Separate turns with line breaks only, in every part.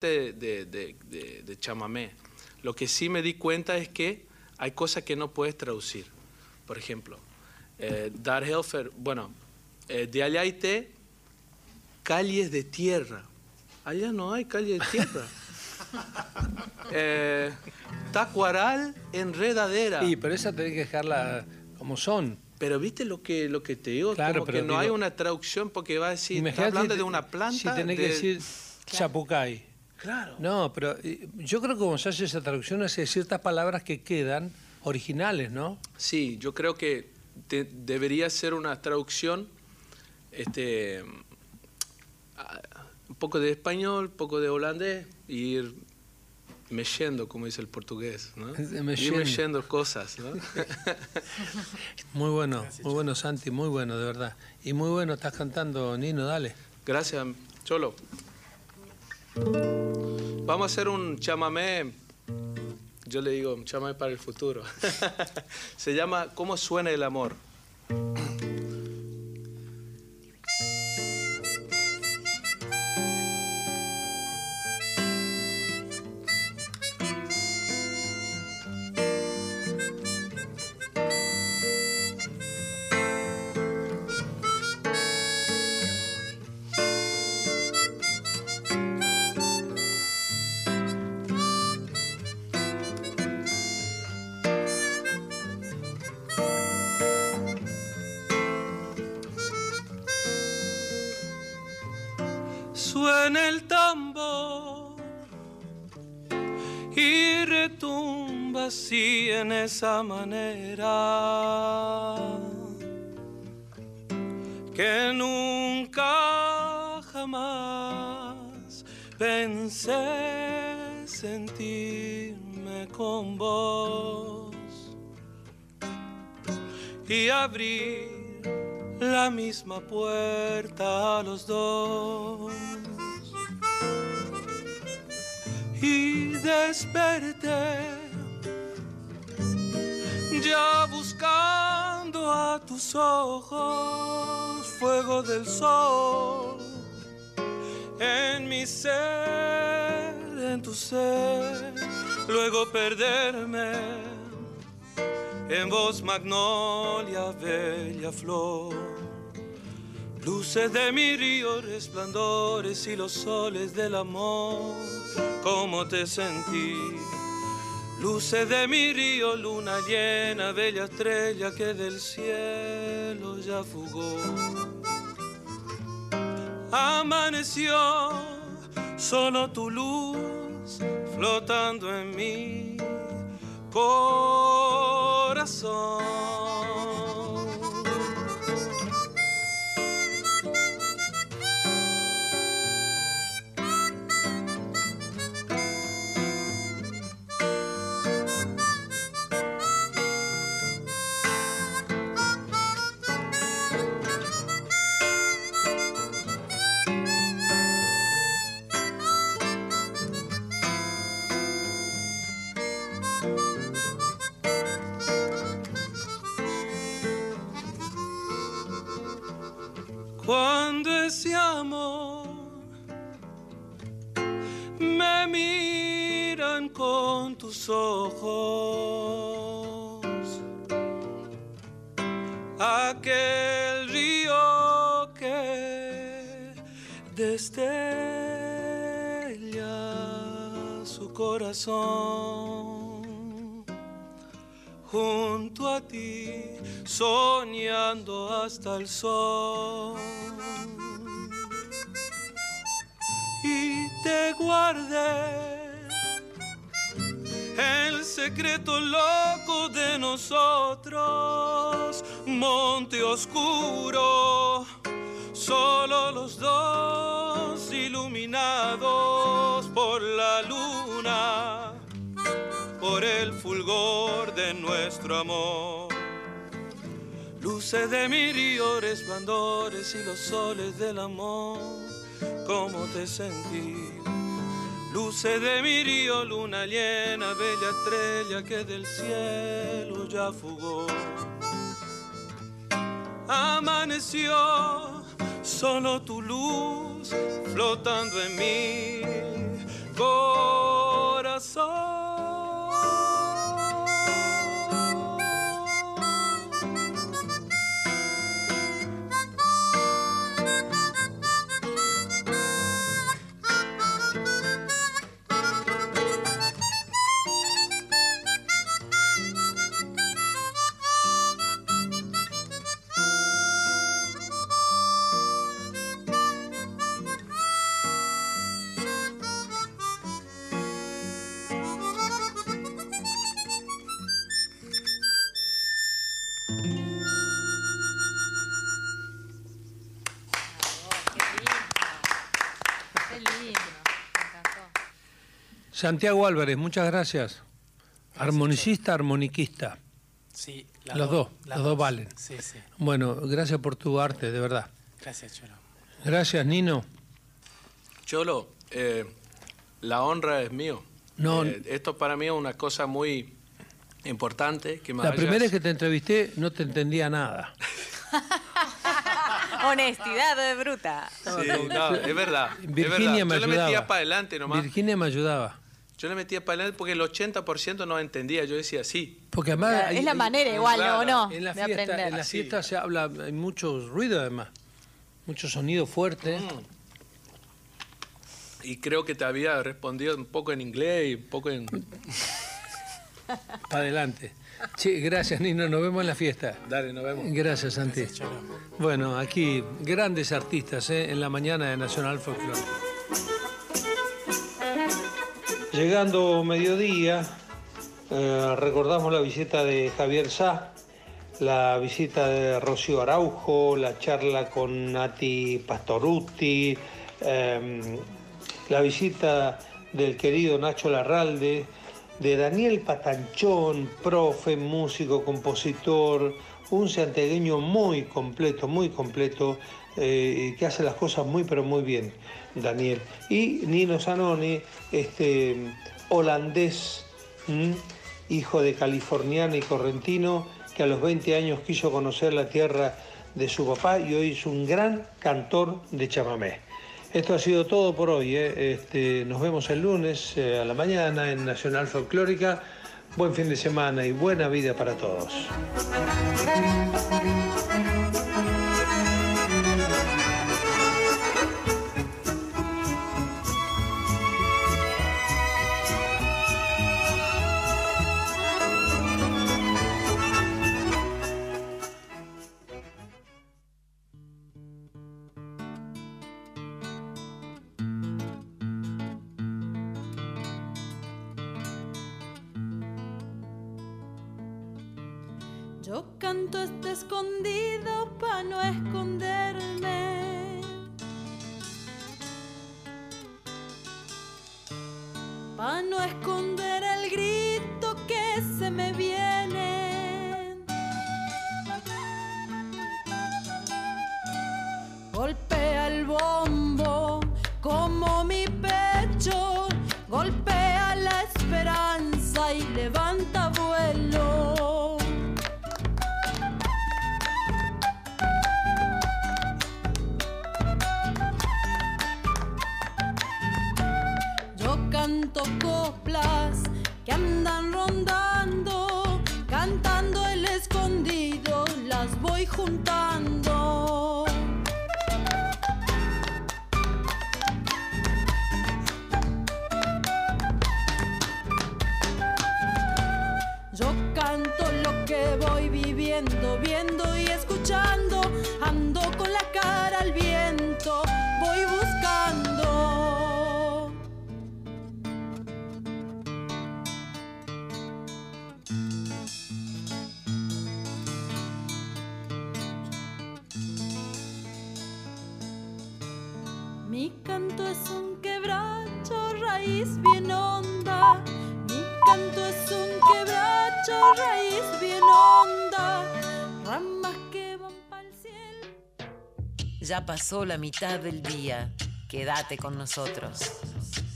de, de, de, de, chamamé. Lo que sí me di cuenta es que hay cosas que no puedes traducir. Por ejemplo, eh, Dar Helfer, bueno, eh, de allá hay calles de tierra. Allá no hay calles de tierra. eh, tacuaral, enredadera.
Sí, pero esa tenés que dejarla como son.
Pero viste lo que, lo que te digo, claro, como que no hay una traducción porque va a decir, está hablando de una planta.
Si tenés que decir chapucay.
Claro.
No, pero eh, yo creo que cuando se hace esa traducción hace ciertas palabras que quedan originales, ¿no?
Sí, yo creo que debería ser una traducción este, un poco de español, un poco de holandés, y ir mexendo, como dice el portugués, ¿no? Ir mexendo cosas, ¿no?
muy bueno, muy bueno Santi, muy bueno, de verdad. Y muy bueno estás cantando, Nino, dale.
Gracias, Cholo. Vamos a hacer un chamamé, yo le digo, un chamamé para el futuro. Se llama ¿Cómo suena el amor? Esa manera que nunca jamás pensé sentirme con vos y abrir la misma puerta a los dos. Y desperté, buscando a tus ojos, fuego del sol, en mi ser, en tu ser, luego perderme en voz magnolia, bella flor. Luces de mi río, resplandores y los soles del amor, ¿cómo te sentí? Luces de mi río, luna llena, bella estrella que del cielo ya fugó. Amaneció solo tu luz flotando en mi corazón. Ojos, aquel río que destella su corazón junto a ti soñando hasta el sol. Y te guardé el secreto loco de nosotros, monte oscuro, solo los dos iluminados por la luna, por el fulgor de nuestro amor. Luces de mi río, y los soles del amor, ¿cómo te sentí? Luces de mi río, luna llena, bella estrella que del cielo ya fugó. Amaneció solo tu luz flotando en mi corazón.
Santiago Álvarez, muchas gracias. Armonicista, armoniquista.
Sí,
los dos, los dos, valen.
Sí, sí.
Bueno, gracias por tu arte, de verdad.
Gracias, Cholo.
Gracias, Nino.
Cholo, eh, la honra es mío.
No,
Eh, esto para mí es una cosa muy importante. Que me
la
hayas-
primera vez que te entrevisté no te entendía nada.
Honestidad de bruta.
Sí, no, es verdad. es
Virginia
verdad.
me
Yo le
ayudaba.
metía para adelante nomás.
Virginia me ayudaba.
Yo le metía para adelante porque el 80% no entendía. Yo decía sí.
Porque además...
Claro,
hay-
es la
hay-
manera igual,
claro,
¿o no?
En la
de
fiesta,
aprender.
en la
Así.
fiesta se habla, hay mucho ruido además, mucho sonido fuerte.
Mm. Y creo que te había respondido un poco en inglés y un poco en...
Para adelante. Sí, gracias Nino, nos vemos en la fiesta.
Dale, nos vemos.
Gracias Santi. Bueno, aquí grandes artistas ¿eh? en la mañana de Nacional Folklore. Llegando mediodía, eh, recordamos la visita de Javier Sá, la visita de Rocío Araujo, la charla con Nati Pastoruti, eh, la visita del querido Nacho Larralde, de Daniel Patanchón, profe, músico, compositor, un santiagueño muy completo, muy completo, eh, que hace las cosas muy pero muy bien, Daniel. Y Nino Zanoni, este holandés, hijo de californiano y correntino, que a los 20 años quiso conocer la tierra de su papá y hoy es un gran cantor de chamamé. Esto ha sido todo por hoy. ¿eh? Este, nos vemos el lunes eh, a la mañana en Nacional Folclórica. Buen fin de semana y buena vida para todos.
Ya pasó la mitad del día. Quédate con nosotros.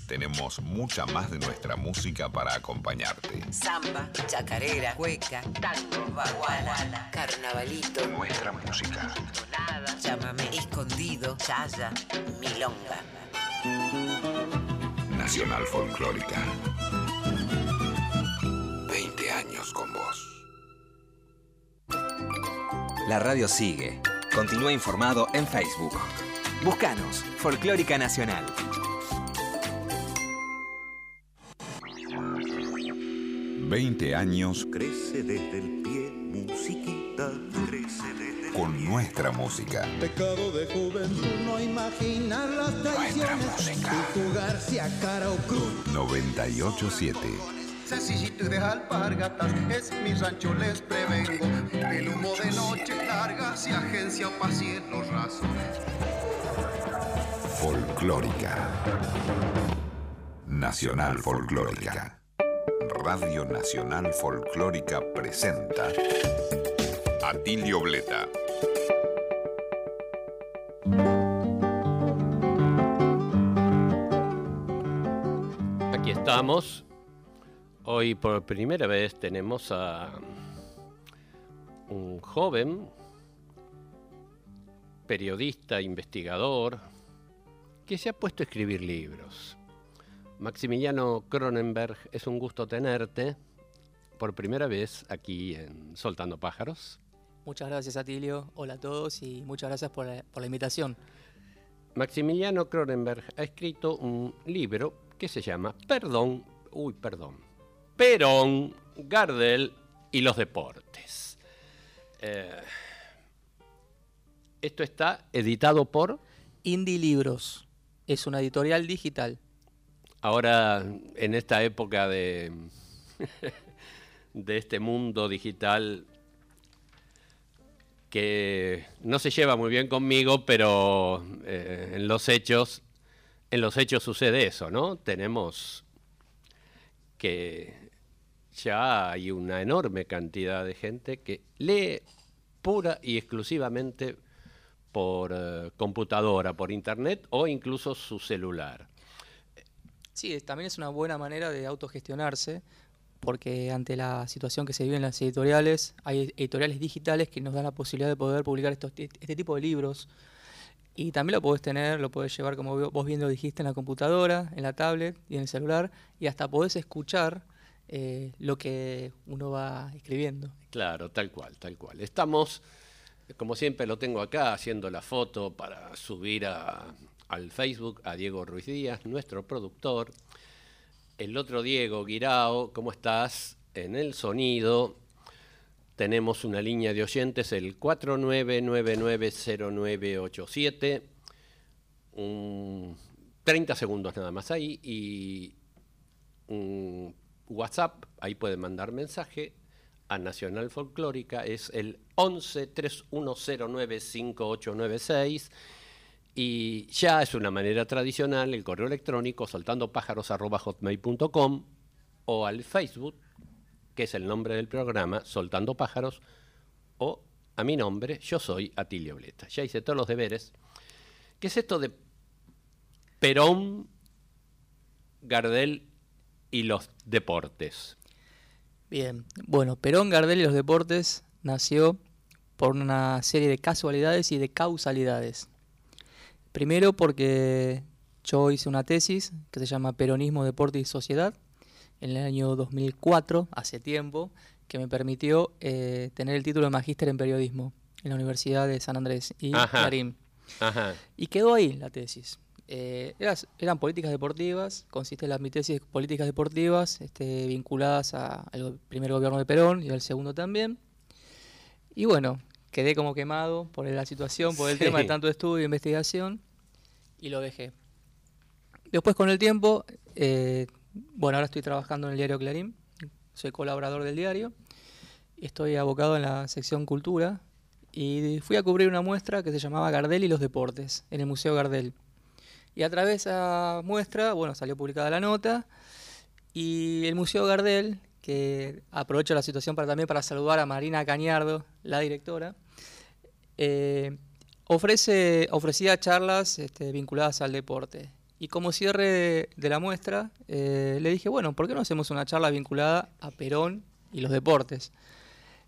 Tenemos mucha más de nuestra música para acompañarte.
Samba, chacarera, cueca, tango, baguala, carnavalito,
Nuestra música.
tonada, chamamé, escondido, chaya, milonga.
Nacional Folclórica. 20 años con vos.
La radio sigue. Continúa informado en Facebook. Búscanos, Folclórica Nacional.
20 años
Crece desde el pie, musiquita, crece desde el
con nuestra música.
Pecado de juventud no imaginar las traiciones y jugarse a cara o cruz.
987.
Sencillito y de alpargatas es mi rancho les prevengo. El humo de noche larga se agencia pa' cielos rasos.
Folclórica. Nacional Folclórica. Radio Nacional Folclórica presenta Atilio Bleta.
Aquí estamos. Hoy por primera vez tenemos a un joven periodista, investigador, que se ha puesto a escribir libros. Maximiliano Cronenberg, es un gusto tenerte por primera vez aquí en Soltando Pájaros.
Muchas gracias, Atilio. Hola a todos y muchas gracias por la, por la invitación.
Maximiliano Cronenberg ha escrito un libro que se llama Perdón, uy, perdón, Perón, Gardel y los deportes. Eh, esto está editado por
Indie Libros. Es una editorial digital.
ahora en esta época de, de este mundo digital que no se lleva muy bien conmigo, pero eh, en los hechos, en los hechos sucede eso, ¿no? Tenemos que ya hay una enorme cantidad de gente que lee pura y exclusivamente por eh, computadora, por internet o incluso su celular.
Sí, también es una buena manera de autogestionarse, porque ante la situación que se vive en las editoriales, hay editoriales digitales que nos dan la posibilidad de poder publicar este tipo de libros. Y también lo podés tener, lo podés llevar, como vos bien lo dijiste, en la computadora, en la tablet y en el celular, y hasta podés escuchar eh, lo que uno va escribiendo.
Claro, tal cual, tal cual. Estamos, como siempre lo tengo acá, haciendo la foto para subir a- al Facebook a Diego Ruiz Díaz, nuestro productor. El otro Diego, Guirao, ¿cómo estás? En el sonido tenemos una línea de oyentes, el 49990987. Un 30 segundos nada más ahí y un WhatsApp, ahí pueden mandar mensaje a Nacional Folclórica, es el 11 3109 5896 y ya es una manera tradicional el correo electrónico soltandopájaros@hotmail.com o al Facebook, que es el nombre del programa, Soltando Pájaros, o a mi nombre, yo soy Atilio Bleta. Ya hice todos los deberes. ¿Qué es esto de Perón, Gardel y los deportes?
Bien, bueno, Perón Gardel y los deportes nació por una serie de casualidades y de causalidades. Primero porque yo hice una tesis que se llama Peronismo, Deporte y Sociedad en el año 2004, hace tiempo, que me permitió eh, tener el título de magíster en periodismo en la Universidad de San Andrés y
Ajá.
Clarín.
Ajá.
Y quedó ahí la tesis. Eh, eran políticas deportivas, consiste en la mi tesis de políticas deportivas este, vinculadas a- al primer gobierno de Perón y al segundo también. Y bueno, quedé como quemado por la situación, por el
Sí.
tema de tanto estudio e investigación, y lo dejé. Después con el tiempo, eh, bueno, ahora estoy trabajando en el diario Clarín, soy colaborador del diario, estoy abocado en la sección cultura, y fui a cubrir una muestra que se llamaba Gardel y los deportes, en el Museo Gardel. Y a través de esa muestra, bueno, salió publicada la nota, y el Museo Gardel, que aprovecho la situación para también para saludar a Marina Cañardo, la directora, eh, ofrece, ofrecía charlas este, vinculadas al deporte. Y como cierre de, la muestra, eh, le dije, bueno, ¿por qué no hacemos una charla vinculada a Perón y los deportes?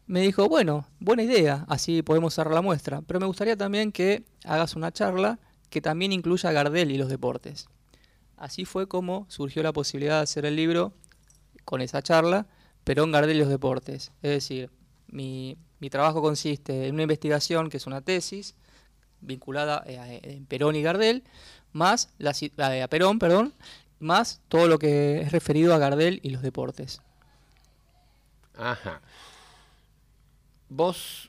Me dijo, bueno, buena idea, así podemos cerrar la muestra, pero me gustaría también que hagas una charla que también incluya a Gardel y los deportes. Así fue como surgió la posibilidad de hacer el libro con esa charla, Perón, Gardel y los deportes. Es decir, mi, mi trabajo consiste en una investigación que es una tesis vinculada eh, a, en Perón y Gardel, más la, Perón, más todo lo que es referido a Gardel y los deportes.
Ajá. Vos,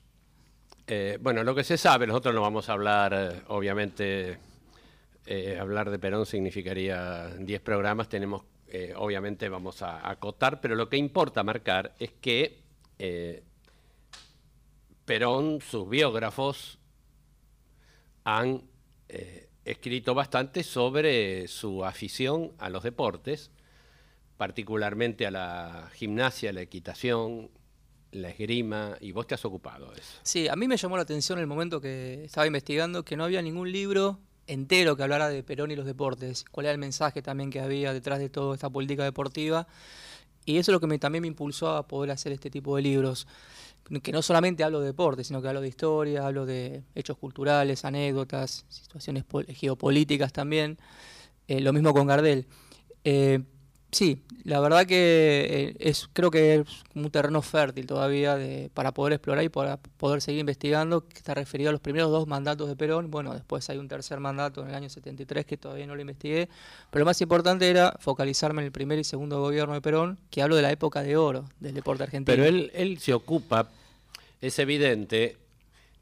eh, bueno, lo que se sabe, nosotros no vamos a hablar, eh, obviamente, eh, hablar de Perón significaría 10 programas, tenemos, obviamente vamos a acotar, pero lo que importa marcar es que Perón, sus biógrafos, han escrito bastante sobre su afición a los deportes, particularmente a la gimnasia, la equitación, la esgrima, y vos te has ocupado de eso.
Sí, a mí me llamó la atención el momento que estaba investigando que no había ningún libro entero que hablara de Perón y los deportes, cuál era el mensaje también que había detrás de toda esta política deportiva. Y eso es lo que me, también me impulsó a poder hacer este tipo de libros, que no solamente hablo de deportes, sino que hablo de historia, hablo de hechos culturales, anécdotas, situaciones geopolíticas también. Eh, lo mismo con Gardel. Eh, Sí, la verdad que eh, es, creo que es un terreno fértil todavía de, para poder explorar y para poder seguir investigando, está referido a los primeros dos mandatos de Perón. Bueno, después hay un tercer mandato en el año 73 que todavía no lo investigué, pero lo más importante era focalizarme en el primer y segundo gobierno de Perón, que hablo de la época de oro del deporte argentino.
Pero él, él se ocupa, es evidente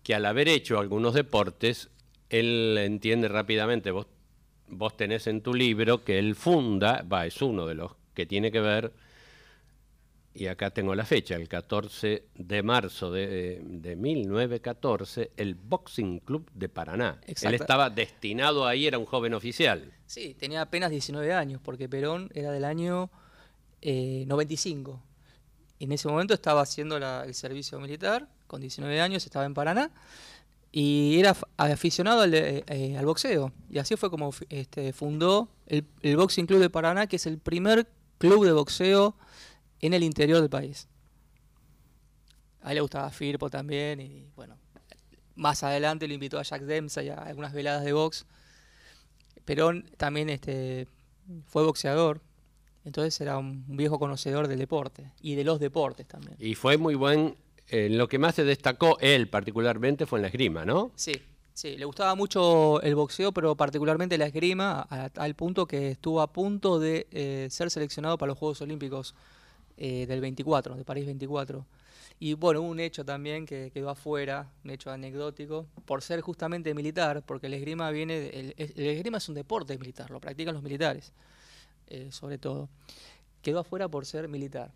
que al haber hecho algunos deportes, él entiende rápidamente, vos vos tenés en tu libro que él funda, va, es uno de los que tiene que ver, y acá tengo la fecha, el 14 de marzo de, de 1914, el Boxing Club de Paraná. Él estaba destinado ahí, era un joven oficial.
Sí, tenía apenas 19 años, porque Perón era del año 95. Eh, en ese momento estaba haciendo el servicio militar, con 19 años, estaba en Paraná y era aficionado al, eh, al, boxeo. Y así fue como este, fundó el, Boxing Club de Paraná, que es el primer club de boxeo en el interior del país. A él le gustaba Firpo también y bueno, más adelante lo invitó a Jack Dempsey a algunas veladas de box. Perón también este, fue boxeador, entonces era un viejo conocedor del deporte y de los deportes también.
Y fue muy buen en lo que más se destacó él particularmente fue en la esgrima, ¿no?
Sí, sí, le gustaba mucho el boxeo, pero particularmente la esgrima, al punto que estuvo a punto de eh, ser seleccionado para los Juegos Olímpicos eh, del 24, de París 24. Y bueno, un hecho también que quedó afuera, un hecho anecdótico, por ser justamente militar, porque el esgrima viene, el, esgrima es un deporte militar, lo practican los militares, eh, sobre todo. Quedó afuera por ser militar,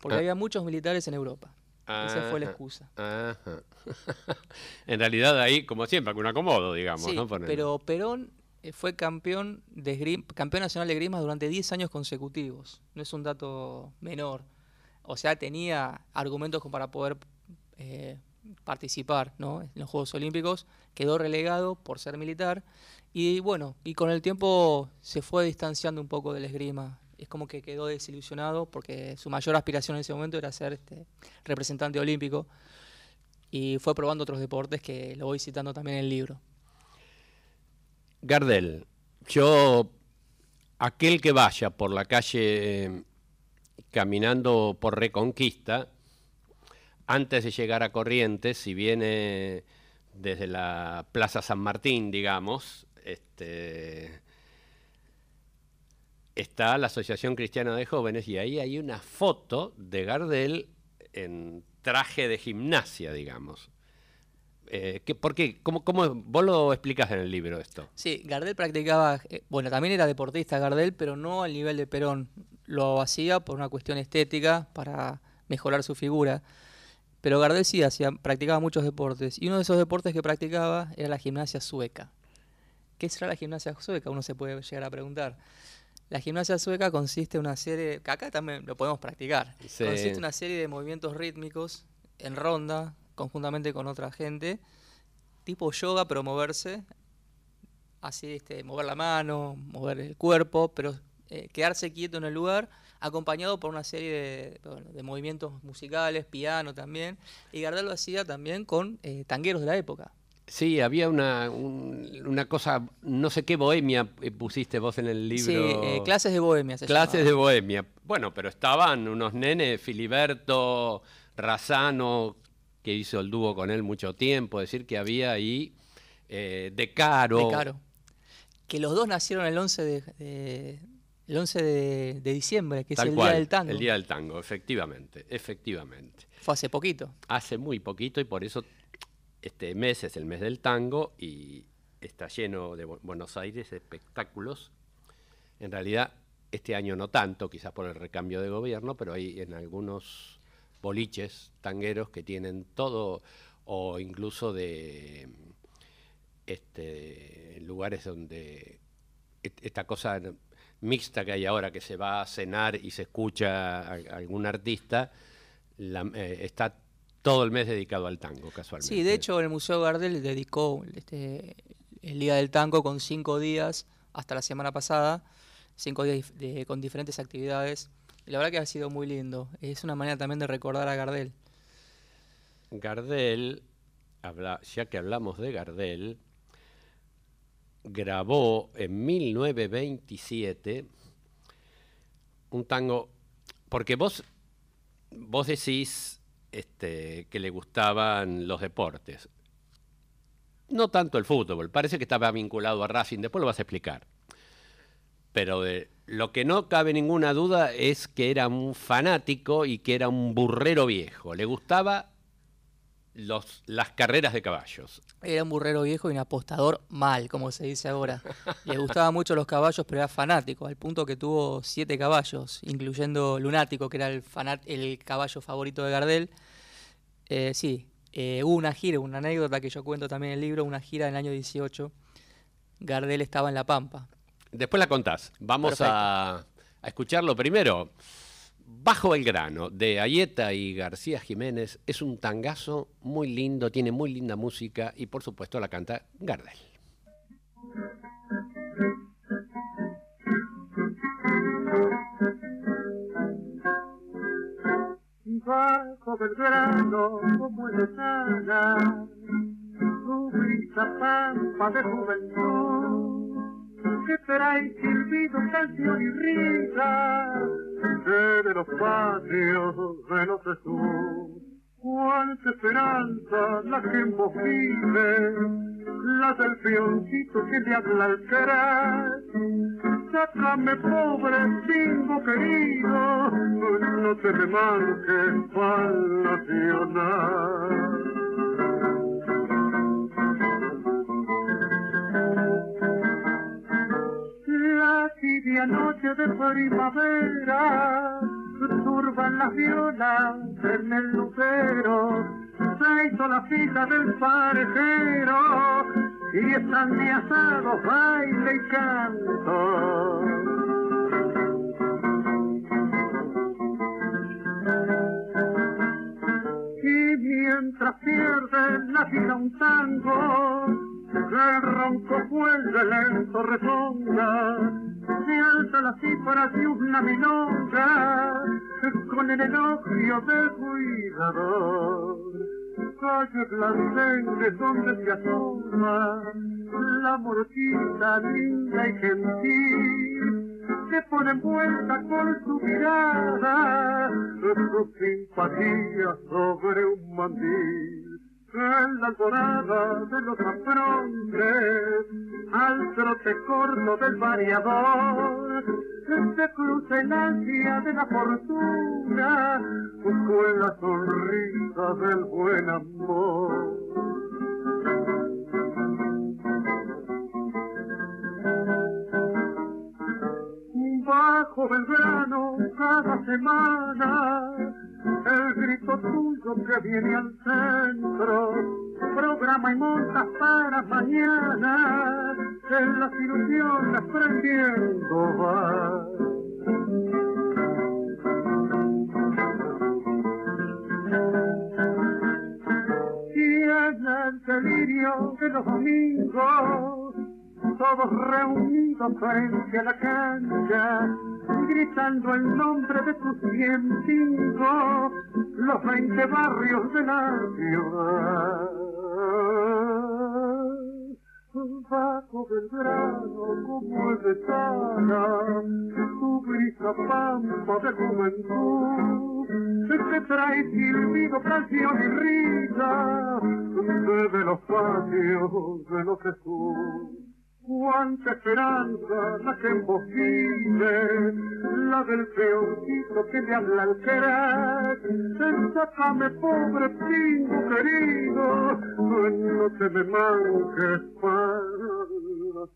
porque ah. había muchos militares en Europa. Esa fue la excusa.
en realidad ahí, como siempre, con un acomodo, digamos.
Sí, pero Perón eh, fue campeón, de campeón nacional de grima durante 10 años consecutivos. No es un dato menor. O sea, tenía argumentos para poder eh, participar ¿no? en los Juegos Olímpicos. Quedó relegado por ser militar. Y bueno, y con el tiempo se fue distanciando un poco del esgrima es como que quedó desilusionado porque su mayor aspiración en ese momento era ser este, representante olímpico y fue probando otros deportes que lo voy citando también en el libro.
Gardel, yo, aquel que vaya por la calle caminando por Reconquista, antes de llegar a Corrientes, si viene desde la Plaza San Martín, digamos, este, está la Asociación Cristiana de Jóvenes y ahí hay una foto de Gardel en traje de gimnasia, digamos. Eh, ¿Por qué? ¿Cómo, ¿Cómo, vos lo explicas en el libro esto?
Sí, Gardel practicaba, eh, bueno, también era deportista Gardel, pero no al nivel de Perón. Lo hacía por una cuestión estética, para mejorar su figura. Pero Gardel sí hacía, practicaba muchos deportes. Y uno de esos deportes que practicaba era la gimnasia sueca. ¿Qué será la gimnasia sueca? Uno se puede llegar a preguntar. La gimnasia sueca consiste en una serie, que acá también lo podemos practicar, consiste en una serie de movimientos rítmicos en ronda, conjuntamente con otra gente, tipo yoga, pero moverse, así, este, mover la mano, mover el cuerpo, pero eh, quedarse quieto en el lugar, acompañado por una serie de, movimientos musicales, piano también, y Gardel lo hacía también con eh, tangueros de la época.
Sí, había una, una cosa, no sé qué bohemia eh, pusiste vos en el libro.
Sí, eh, clases de bohemia.
clases de bohemia. Bueno, pero estaban unos nenes, Filiberto, Razano, que hizo el dúo con él mucho tiempo, decir que había ahí eh, De Caro.
De Caro. Que los dos nacieron el 11 de, el 11 de, diciembre, que es el Día del Tango.
El Día del Tango, efectivamente, efectivamente.
Fue hace poquito.
Hace muy poquito y por eso este mes es el mes del tango y está lleno de Buenos Aires de espectáculos. En realidad, este año no tanto, quizás por el recambio de gobierno, pero hay en algunos boliches tangueros que tienen todo, o incluso de este, lugares donde esta cosa mixta que hay ahora, que se va a cenar y se escucha a algún artista, la- eh, está todo el mes dedicado al tango, casualmente.
Sí, de hecho el Museo Gardel dedicó este, el Día del Tango con cinco días hasta la semana pasada, cinco días de- con diferentes actividades. Y la verdad que ha sido muy lindo. Es una manera también de recordar a Gardel.
Gardel, habla- ya que hablamos de Gardel, grabó en 1927 un tango, porque vos, vos decís este, que le gustaban los deportes. No tanto el fútbol, parece que estaba vinculado a Racing, después lo vas a explicar. Pero lo que no cabe ninguna duda es que era un fanático y que era un burrero viejo. Le gustaba los, las carreras de caballos.
Era un burrero viejo y un apostador mal, como se dice ahora. Le gustaban mucho los caballos, pero era fanático, al punto que tuvo siete caballos, incluyendo Lunático, que era el, fanat- el caballo favorito de Gardel. Eh, sí, eh, hubo una gira, una anécdota que yo cuento también en el libro, una gira en el año 18. Gardel estaba en La Pampa.
Después la contás. Vamos a, a escucharlo primero. Bajo Belgrano, de Ayeta y García Jiménez, es un tangazo muy lindo, tiene muy linda música y por supuesto la canta Gardel.
bajo Belgrano como el su brisa pampa de juventud, que trae silbido, canción y risa, de los patios de los Jesús. Cuánta esperanza la que en vos la del peoncito que le habla al. Sácame pobre pingo querido, no te me manques pa'l nacional. De primavera turban las violas en el lucero se hizo la fila del parejero y están de asado, baile y canto. Y mientras pierde la vida un tango, el ronco vuelve lento la cifra de una milonga, con el elogio del cuidador. Calle blandengue donde se asoma la morquita linda y gentil, se pone envuelta con su mirada, su simpatía sobre un mandil. En la alborada de los afrontes, al trote corto del variador, se cruza el ansia de la fortuna con la sonrisa del buen amor. Bajo Belgrano cada semana el grito tuyo que viene al centro, programa y montas para mañana, en las ilusiones prendiendo va. Y en el delirio de los domingos, todos reunidos frente a la cancha, gritando el nombre de tus cien cinco, los veinte barrios de la ciudad. Bajo Belgrano como el de Sana, tu brisa pampa de juventud, que trae silbido, canción y risa, desde los patios de los Jesús. Cuánta esperanza la que vive, la del peoncito que le habla al querer. Sácame pobre pingo querido, no te me manques para la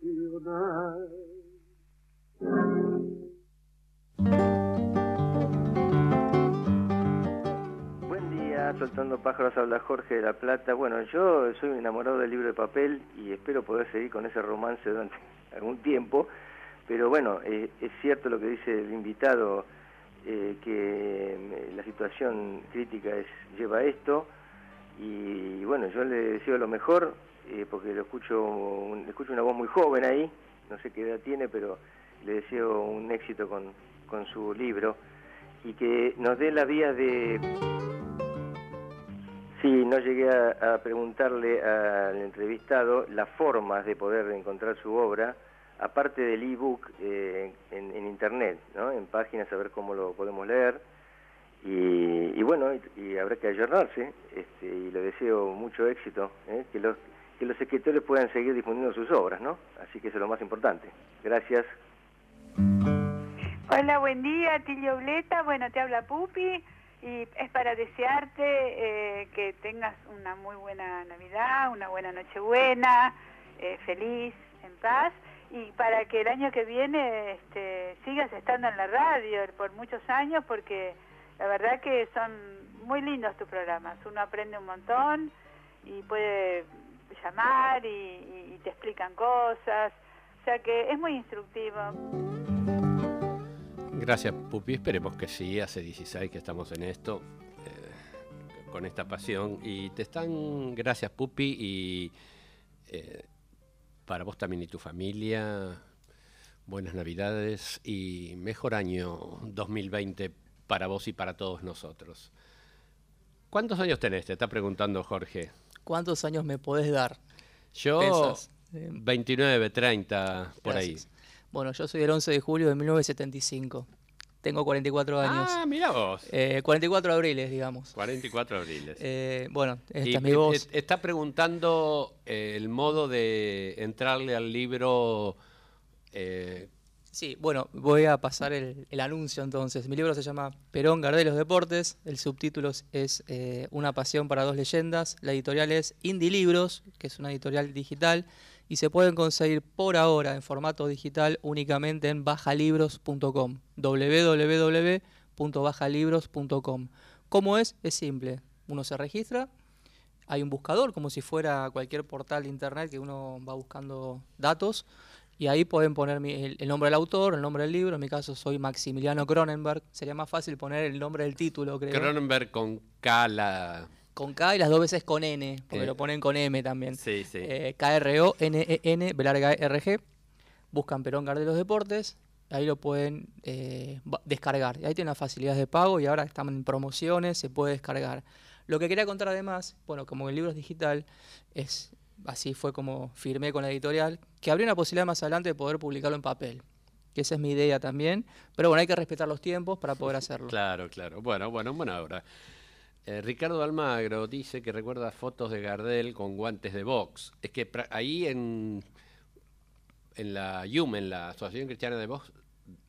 Soltando Pájaros habla Jorge de la Plata. Bueno, yo soy enamorado del libro de papel y espero poder seguir con ese romance durante algún tiempo. Pero bueno, eh, es cierto lo que dice el invitado, eh, que eh, la situación crítica lleva esto. Y, bueno, yo le deseo lo mejor, eh, porque lo escucho, escucho una voz muy joven ahí, no sé qué edad tiene, pero le deseo un éxito con, con su libro y que nos dé la vía de... Sí, no llegué a, preguntarle al entrevistado las formas de poder encontrar su obra, aparte del ebook eh, en, en internet, ¿no? en páginas, a ver cómo lo podemos leer. Y, y bueno, y, y habrá que ayornarse, este, y le deseo mucho éxito, ¿eh? que, los, que los escritores puedan seguir difundiendo sus obras, ¿no? Así que eso es lo más importante. Gracias.
Hola, buen día, Tilio Bleta. Bueno, te habla Pupi y es para desearte eh, que tengas una muy buena Navidad, una buena Nochebuena, eh, feliz, en paz y para que el año que viene este, sigas estando en la radio por muchos años porque la verdad que son muy lindos tus programas. Uno aprende un montón y puede llamar y, y- y te explican cosas. O sea que es muy instructivo.
Gracias, Pupi. Esperemos que sí. Hace 16 que estamos en esto, eh, con esta pasión. Y te están. Gracias, Pupi. Y eh, para vos también y tu familia, buenas Navidades y mejor año 2020 para vos y para todos nosotros. ¿Cuántos años tenés? Te está preguntando Jorge.
¿Cuántos años me podés dar?
Yo,
Pensás, eh,
29, 30, por
Gracias. Bueno, yo soy del 11 de julio de 1975. Tengo 44 años.
Ah, mira vos.
Eh, 44 abriles, digamos.
44 abriles.
Eh, bueno, esta
Y
es mi voz.
Está preguntando eh, el modo de entrarle al libro. eh,
Sí, bueno, voy a pasar el, el anuncio entonces. Mi libro se llama Perón Gardel los Deportes. El subtítulo es- es eh, Una pasión para dos leyendas. La editorial es Indie Libros, que es una editorial digital. Y se pueden conseguir por ahora en formato digital únicamente en bajalibros.com. www.bajalibros.com. ¿Cómo es? Es simple. Uno se registra, hay un buscador como si fuera cualquier portal de internet que uno va buscando datos y ahí pueden poner el nombre del autor, el nombre del libro. En mi caso soy Maximiliano Cronenberg. Sería más fácil poner el nombre del título, creo.
Cronenberg con K, la.
Con K y las dos veces con N, porque
Eh,
lo ponen con M también.
Sí, sí.
Eh, K-R-O-N-E-N, B larga E, R-G. Buscan Perón Gardel los Deportes. Ahí lo pueden eh, descargar. Ahí tienen las facilidades de pago y ahora están en promociones, se puede descargar. Lo que quería contar además, bueno, como el libro es digital, es así fue como firmé con la editorial, que habría una posibilidad más adelante de poder publicarlo en papel. Que esa es mi idea también. Pero bueno, hay que respetar los tiempos para poder hacerlo.
Claro, claro. Bueno, bueno, buena hora. Eh, Ricardo Almagro dice que recuerda fotos de Gardel con guantes de box. Es que ahí en, la YUM, en la Asociación Cristiana de Box,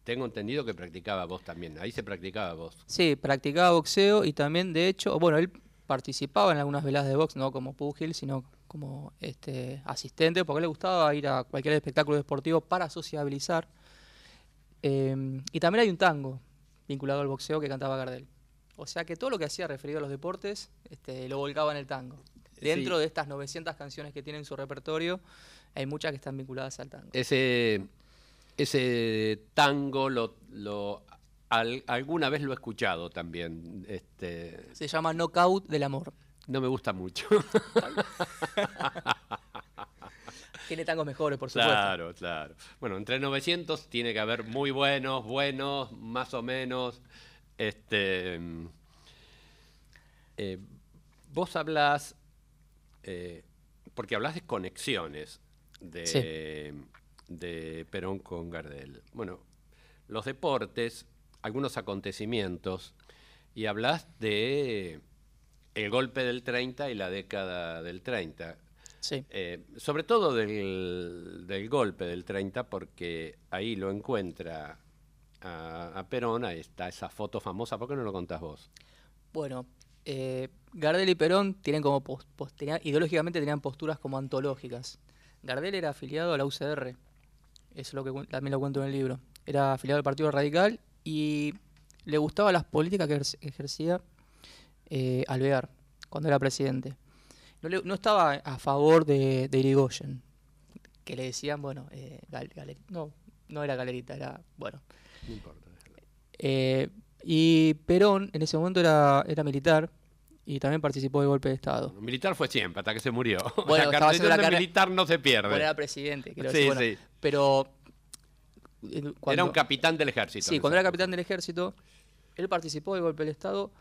tengo entendido que practicaba voz también. Ahí se practicaba voz.
Sí, practicaba boxeo y también, de hecho, bueno, él participaba en algunas veladas de box, no como púgil, sino como este asistente, porque le gustaba ir a cualquier espectáculo deportivo para sociabilizar. Eh, y también hay un tango vinculado al boxeo que cantaba Gardel. O sea que todo lo que hacía referido a los deportes este, lo volcaba en el tango. Dentro
Sí.
de estas 900 canciones que tiene en su repertorio, hay muchas que están vinculadas al tango.
Ese, ese tango lo, lo- al- alguna vez lo he escuchado también. Este,
Se llama Knockout del Amor.
no me gusta mucho.
Tiene tangos mejores, por supuesto.
Claro, claro. Bueno, entre 900 tiene que haber muy buenos, buenos, más o menos. Este, eh, vos hablas, eh, porque hablas de conexiones de, de Perón con Gardel. Bueno, los deportes, algunos acontecimientos, y hablas de el golpe del 30 y la década del 30.
Sí.
Eh, sobre todo del, del golpe del 30, porque ahí lo encuentra a, Perón, ahí está esa foto famosa, ¿por qué no lo contás vos?
Bueno, eh, Gardel y Perón tienen como pos- pos- tenían- ideológicamente tenían posturas como antológicas. Gardel era afiliado a la UCR, eso es lo que también lo cuento en el libro. Era afiliado al Partido Radical y le gustaban las políticas que ejer- ejercía eh, Alvear. cuando era presidente. No, estaba a favor de, Irigoyen, que le decían, bueno, eh, no, no era galerita, era, bueno.
No importa.
Eh, y Perón en ese momento era, era militar y también participó del golpe de Estado.
Militar fue siempre, hasta que se murió.
Bueno,
la carrera de
carrera-
militar no se pierde.
Bueno, era presidente, quiero
Sí,
bueno,
sí.
pero... eh,
Era un capitán del ejército.
Sí, cuando era capitán del ejército, él participó del golpe del Estado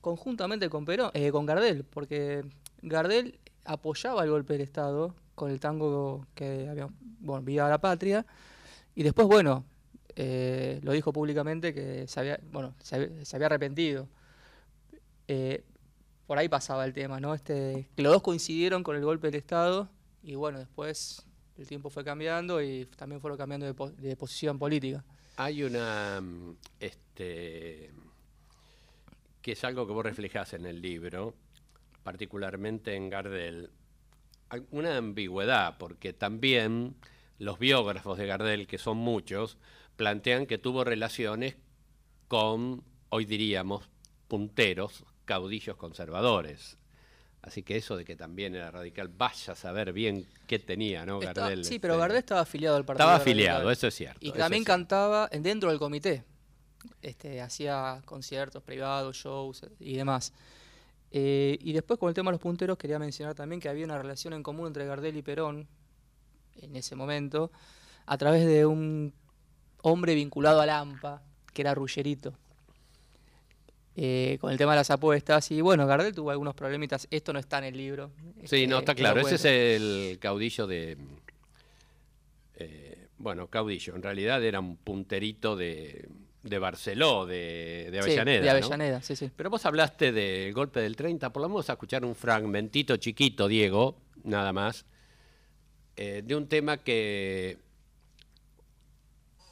conjuntamente con Perón, eh, con Gardel, porque Gardel apoyaba el golpe del Estado con el tango que había, bueno, Viva la Patria, y después, bueno, eh, lo dijo públicamente que se había, bueno, se había, arrepentido. Eh, por ahí pasaba el tema, ¿no? Este, que los dos coincidieron con el golpe del Estado, y bueno, después el tiempo fue cambiando y también fueron cambiando de, de posición política.
Hay una, mm, este, que es algo que vos reflejás en el libro, particularmente en Gardel, una ambigüedad, porque también los biógrafos de Gardel, que son muchos, plantean que tuvo relaciones con, hoy diríamos, punteros, caudillos conservadores. Así que eso de que también era radical, vaya a saber bien qué tenía, ¿no? Gardel.
sí, pero
este.
Gardel estaba afiliado al partido.
Estaba
Radical.
afiliado, eso es cierto.
Y también cantaba en- dentro del comité. Este, hacía conciertos privados, shows y demás. Eh, y después con el tema de los punteros quería mencionar también que había una relación en común entre Gardel y Perón en ese momento a través de un hombre vinculado al AMPA, que era Ruggerito. Eh, con el tema de las apuestas y bueno, Gardel tuvo algunos problemitas, esto no está en el libro.
Sí, no,
este,
está
que lo
claro. Ese es el caudillo de. eh, bueno, caudillo. En realidad era un punterito de, de Barceló, de, de
Sí,
Avellaneda.
de
¿no?
Avellaneda, sí, sí.
Pero vos hablaste del golpe del 30. Por lo menos a escuchar un fragmentito chiquito, Diego, nada más, eh, de un tema que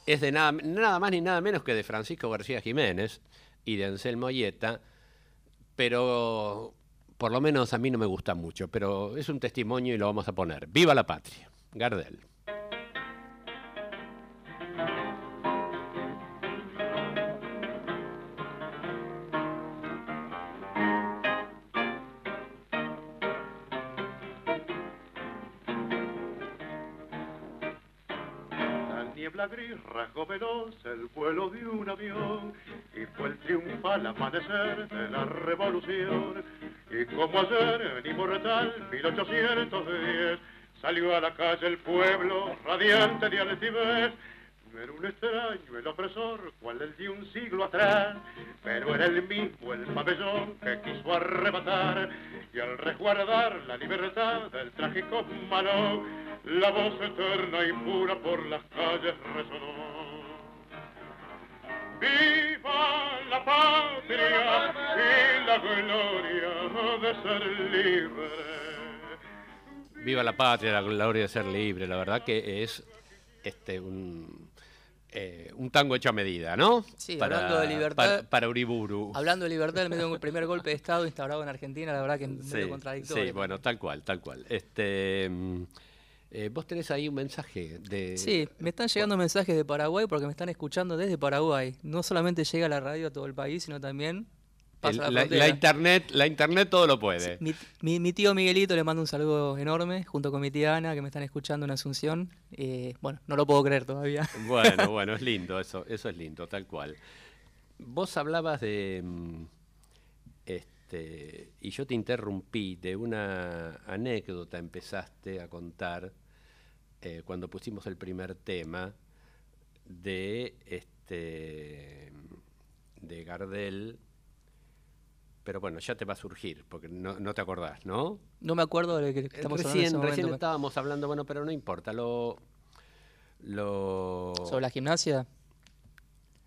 es de nada, nada más ni nada menos que de Francisco García Jiménez y de Anselmo Ayeta, pero por lo menos a mí no me gusta mucho, pero es un testimonio y lo vamos a poner. ¡Viva la patria! Gardel.
Veloz el vuelo de un avión y fue el triunfal amanecer de la revolución. Y como ayer en inmortal 1810 salió a la calle el pueblo radiante de altivez. Era un extraño el opresor, cual el de un siglo atrás, pero era el mismo el pabellón que quiso arrebatar y al resguardar la libertad del trágico malón, la voz eterna y pura por las calles resonó. ¡Viva la patria y la gloria de ser libre!
Viva la patria, la gloria de ser libre. La verdad que es este un, eh, un tango hecho a medida, ¿no?
Sí, hablando de libertad-
Para, para Uriburu.
Hablando de libertad, en medio del primer golpe de Estado instaurado en Argentina, la verdad que es medio
Sí,
contradictorio.
sí, bueno, tal cual, tal cual. Este, mm, eh, vos tenés ahí un mensaje de...
Sí, me están llegando mensajes de Paraguay porque me están escuchando desde Paraguay. No solamente llega la radio a todo el país, sino también
el-
la,
la, la internet, la internet todo lo puede.
Mi, mi- mi tío Miguelito le mando un saludo enorme, junto con mi tía Ana, que me están escuchando en Asunción. Eh, bueno, no lo puedo creer todavía.
Bueno, bueno, es lindo, eso, eso es lindo, tal cual. Vos hablabas de, mm, este, y yo te interrumpí, de una anécdota empezaste a contar eh, cuando pusimos el primer tema de, este, de Gardel, pero bueno, ya te va a surgir, porque no, no te acordás, ¿no?
No me acuerdo de que estamos hablando en
recién,
momento.
recién estábamos hablando, bueno, pero no importa, lo... lo
¿Sobre la gimnasia?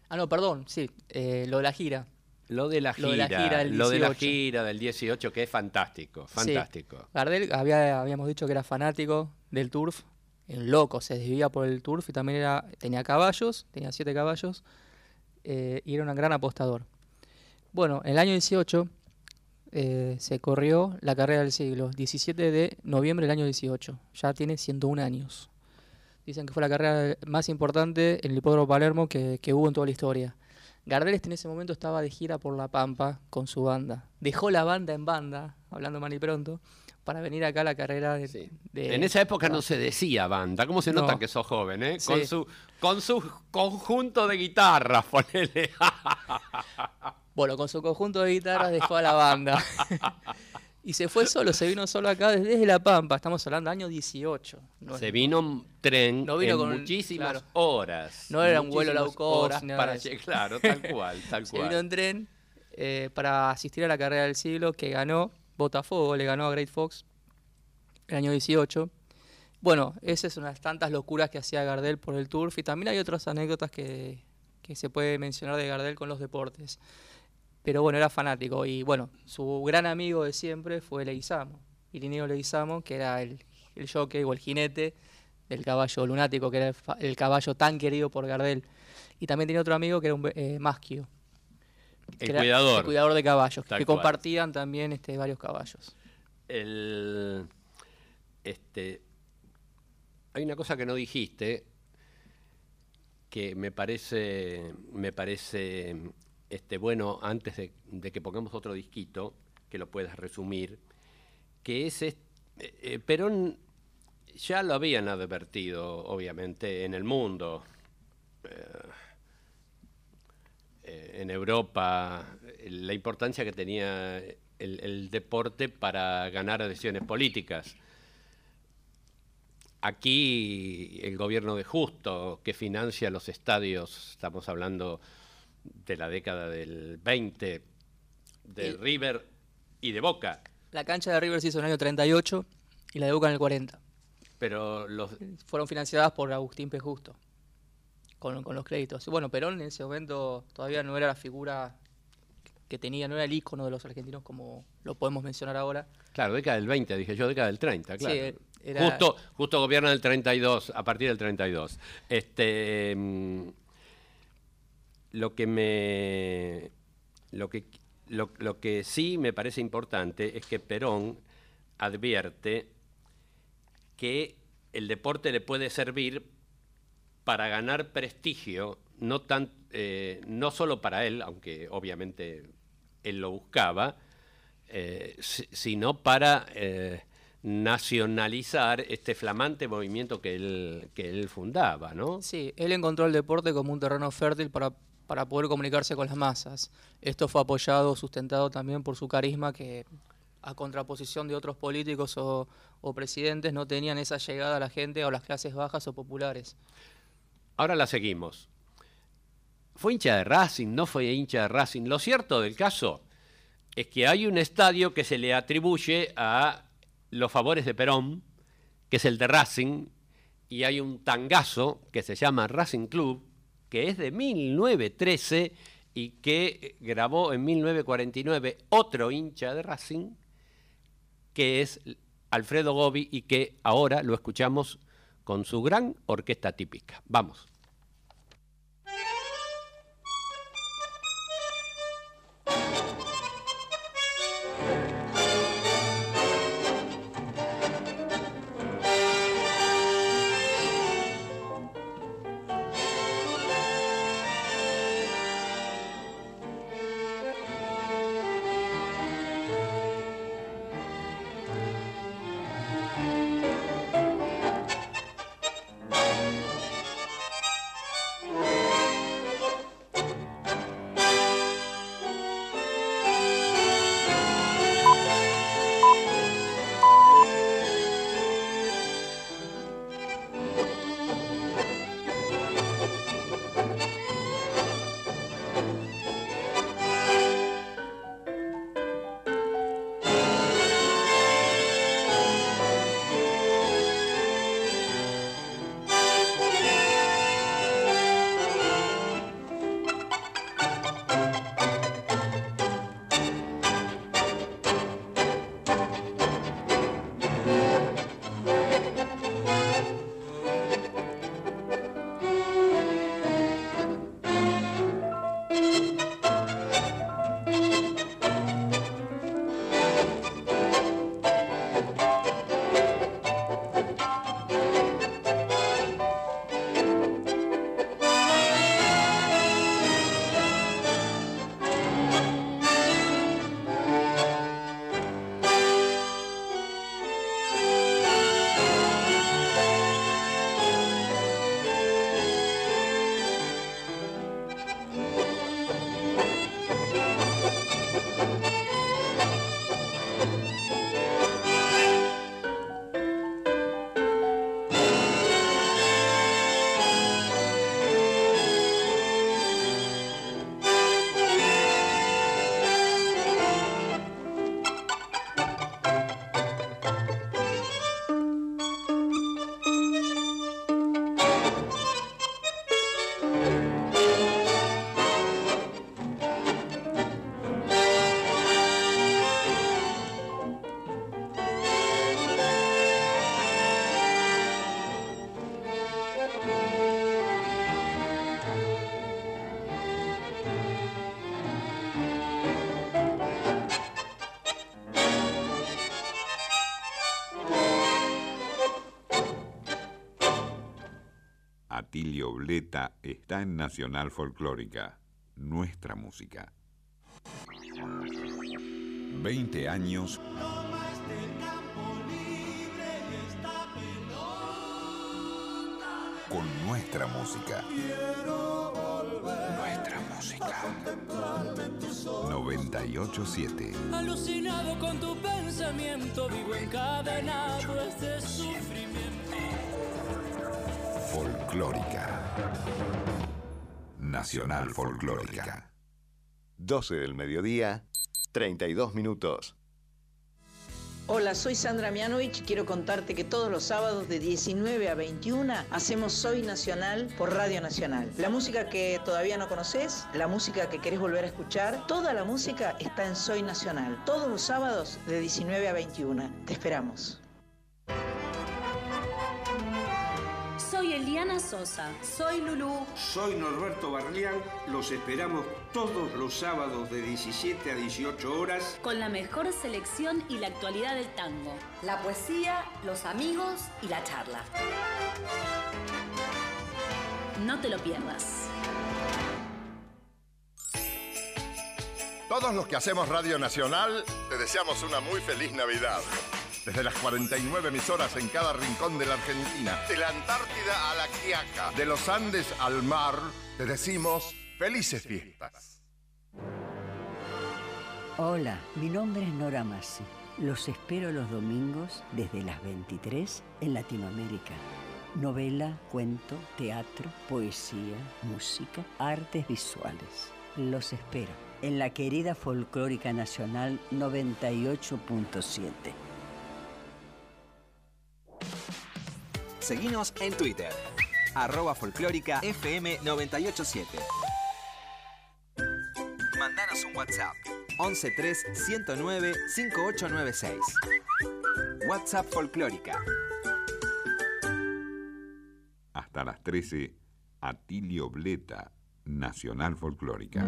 Ah, no, perdón, sí, eh, lo de la gira.
Lo de la gira,
Lo de la gira del
lo de la
18.
gira del 18, que es fantástico,
Sí.
fantástico.
Gardel había, habíamos dicho que era fanático del turf, en loco, se desvivía por el turf y también era, tenía caballos, tenía siete caballos, eh, y era un gran apostador. Bueno, en el año 18 eh, se corrió la carrera del siglo, 17 de noviembre del año 18, ya tiene 101 años. Dicen que fue la carrera más importante en el hipódromo Palermo que, hubo en toda la historia. Gardel en ese momento estaba de gira por La Pampa con su banda. Dejó la banda en banda, hablando mal y pronto, para venir acá a la carrera de... de-
En esa época no se decía banda. ¿Cómo se nota
No.
que sos joven, eh?
Sí.
Con, su, con su conjunto de guitarras, ponele.
Bueno, con su conjunto de guitarras dejó a la banda. y se fue solo, se vino solo acá desde, La Pampa. Estamos hablando año 18. No
se vino un tren
No vino
en
con-
muchísimas
claro.
horas.
No era un vuelo low cost
para
de eso.
lle- Claro, tal cual, tal
Se vino
cual.
en tren eh, para asistir a la carrera del siglo que ganó Botafogo, le ganó a Great Fox el año 18. Bueno, esa es una de las tantas locuras que hacía Gardel por el turf y también hay otras anécdotas que, se puede mencionar de Gardel con los deportes. Pero bueno, era fanático y bueno, su gran amigo de siempre fue Leguizamo, Irineo Leguizamo, que era el, jockey o el jinete del caballo lunático, que era el, caballo tan querido por Gardel. Y también tenía otro amigo que era un eh,
El
era
cuidador.
el cuidador de caballos,
Tal
que
cual.
compartían también este, varios caballos.
El, este, hay una cosa que no dijiste que me parece, me parece este, bueno antes de, de que pongamos otro disquito, que lo puedas resumir, que es, eh, eh, Perón ya lo habían advertido, obviamente, en el mundo, eh, en Europa, eh, la importancia que tenía el, el deporte para ganar adhesiones políticas. Aquí el gobierno de Justo, que financia los estadios, estamos hablando de la década del 20, de River y de Boca,
La cancha de River se hizo en el año 38 y la de Boca en el 40.
pero los,
Fueron financiadas por Agustín P. Justo, con, con los créditos. Bueno, Perón en ese momento todavía no era la figura que tenía, no era el ícono de los argentinos como lo podemos mencionar ahora.
Claro, década del 20, dije yo, década del 30, claro.
Sí, era-
Justo, justo gobierna del 32, a partir del 32. Este, mm, lo que me. Lo que, lo, lo que sí me parece importante es que Perón advierte que el deporte le puede servir para ganar prestigio, no, tan, eh, no solo para él, aunque obviamente él lo buscaba, eh, si- sino para eh, nacionalizar este flamante movimiento que él, que él fundaba, ¿no?
Sí, él encontró el deporte como un terreno fértil para, para poder comunicarse con las masas. Esto fue apoyado, sustentado también por su carisma que, a contraposición de otros políticos o, o presidentes, no tenían esa llegada a la gente o a las clases bajas o populares.
Ahora la seguimos. ¿Fue hincha de Racing? ¿No fue hincha de Racing? Lo cierto del caso es que hay un estadio que se le atribuye a los favores de Perón, que es el de Racing, y hay un tangazo que se llama Racing Club, que es de 1913 y que grabó en 1949 otro hincha de Racing, que es Alfredo Gobi y que ahora lo escuchamos con su gran orquesta típica. Vamos.
Bleta está en Nacional Folclórica, nuestra música. 20 años con nuestra música. Nuestra música. 987
Alucinado con tu pensamiento, vivo encadenado este sufrimiento.
Folclórica. Nacional Folclórica.
12 del mediodía, 32 minutos.
Hola, soy Sandra Mianovich y quiero contarte que todos los sábados de 19 a 21 hacemos Soy Nacional por Radio Nacional. La música que todavía no conoces, la música que querés volver a escuchar, toda la música está en Soy Nacional. Todos los sábados de 19 a 21. Te esperamos.
Soy Eliana Sosa. Soy Lulú.
Soy Norberto Barlián. Los esperamos todos los sábados de 17 a 18 horas.
Con la mejor selección y la actualidad del tango.
La poesía, los amigos y la charla.
No te lo pierdas.
Todos los que hacemos Radio Nacional te deseamos una muy feliz Navidad. Desde las 49 emisoras en cada rincón de la Argentina, de la Antártida a la Quiaca, de los Andes al mar, te decimos felices fiestas.
Hola, mi nombre es Nora Massi. Los espero los domingos desde las 23 en Latinoamérica. Novela, cuento, teatro, poesía, música, artes visuales. Los espero en la querida Folclórica Nacional 98.7.
Seguinos en Twitter, arroba folclórica FM 987. Mandanos un WhatsApp, 113 109 5896. WhatsApp folclórica.
Hasta las 13, Atilio Bleta, Nacional Folclórica.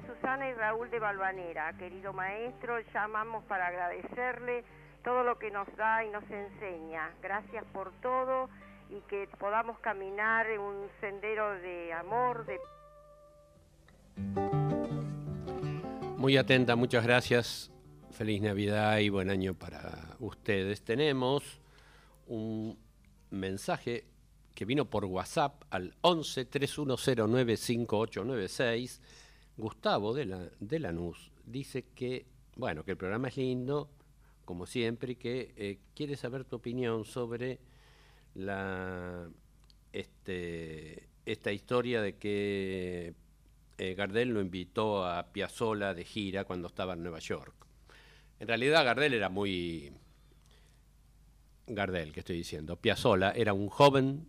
Susana y Raúl de Balvanera. Querido maestro, llamamos para agradecerle todo lo que nos da y nos enseña. Gracias por todo y que podamos caminar un sendero de amor, de
Muy atenta, muchas gracias. Feliz Navidad y buen año para ustedes. Tenemos un mensaje que vino por WhatsApp al 11 3109 5896. Gustavo de, la, de Lanús dice que, bueno, que el programa es lindo, como siempre, y que eh, quiere saber tu opinión sobre este, esta historia de que eh, Gardel lo invitó a Piazzolla de gira cuando estaba en Nueva York. En realidad Gardel era muy... Gardel, que estoy diciendo. Piazzolla era un joven,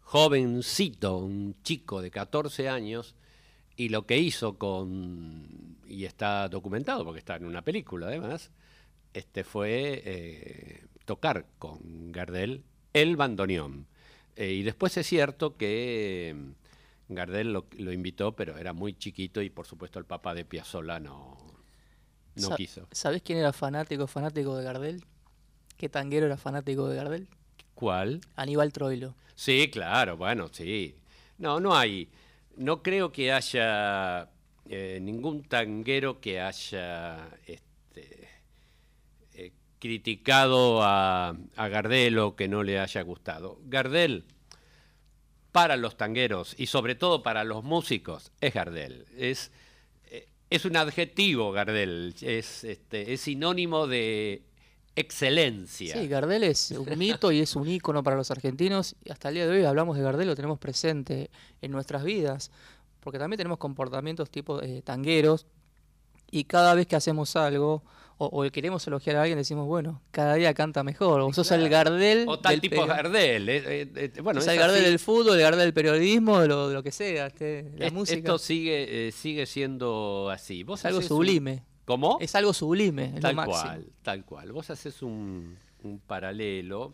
jovencito, un chico de 14 años, y lo que hizo con... y está documentado porque está en una película además, este fue eh, tocar con Gardel el bandoneón. Eh, y después es cierto que Gardel lo, lo, invitó, pero era muy chiquito y por supuesto el papá de Piazzolla no, no
Sa
quiso.
¿Sabés quién era fanático, fanático de Gardel? ¿Qué tanguero era fanático de Gardel?
¿Cuál?
Aníbal Troilo.
Sí, claro, bueno, sí. No, no hay. No creo que haya eh, ningún tanguero que haya este, eh, criticado a, Gardel o que no le haya gustado. Gardel para los tangueros y sobre todo para los músicos es Gardel. Es, eh, es un adjetivo Gardel, es, este, es sinónimo de excelencia.
Sí, Gardel es un mito y es un ícono para los argentinos y hasta el día de hoy hablamos de Gardel, lo tenemos presente en nuestras vidas, porque también tenemos comportamientos tipo eh, tangueros y cada vez que hacemos algo o, o, queremos elogiar a alguien decimos, bueno, cada día canta mejor, o sos claro. el Gardel.
O tal tipo Gardel. Eh, eh, bueno,
es el Gardel así. del fútbol, el Gardel del periodismo, de lo, de lo que sea, este, la
es,
música.
Esto sigue, eh, sigue siendo así. ¿Vos
es algo sublime.
Un... ¿Cómo?
Es algo sublime,
tal cual, tal cual. Vos haces un, un paralelo.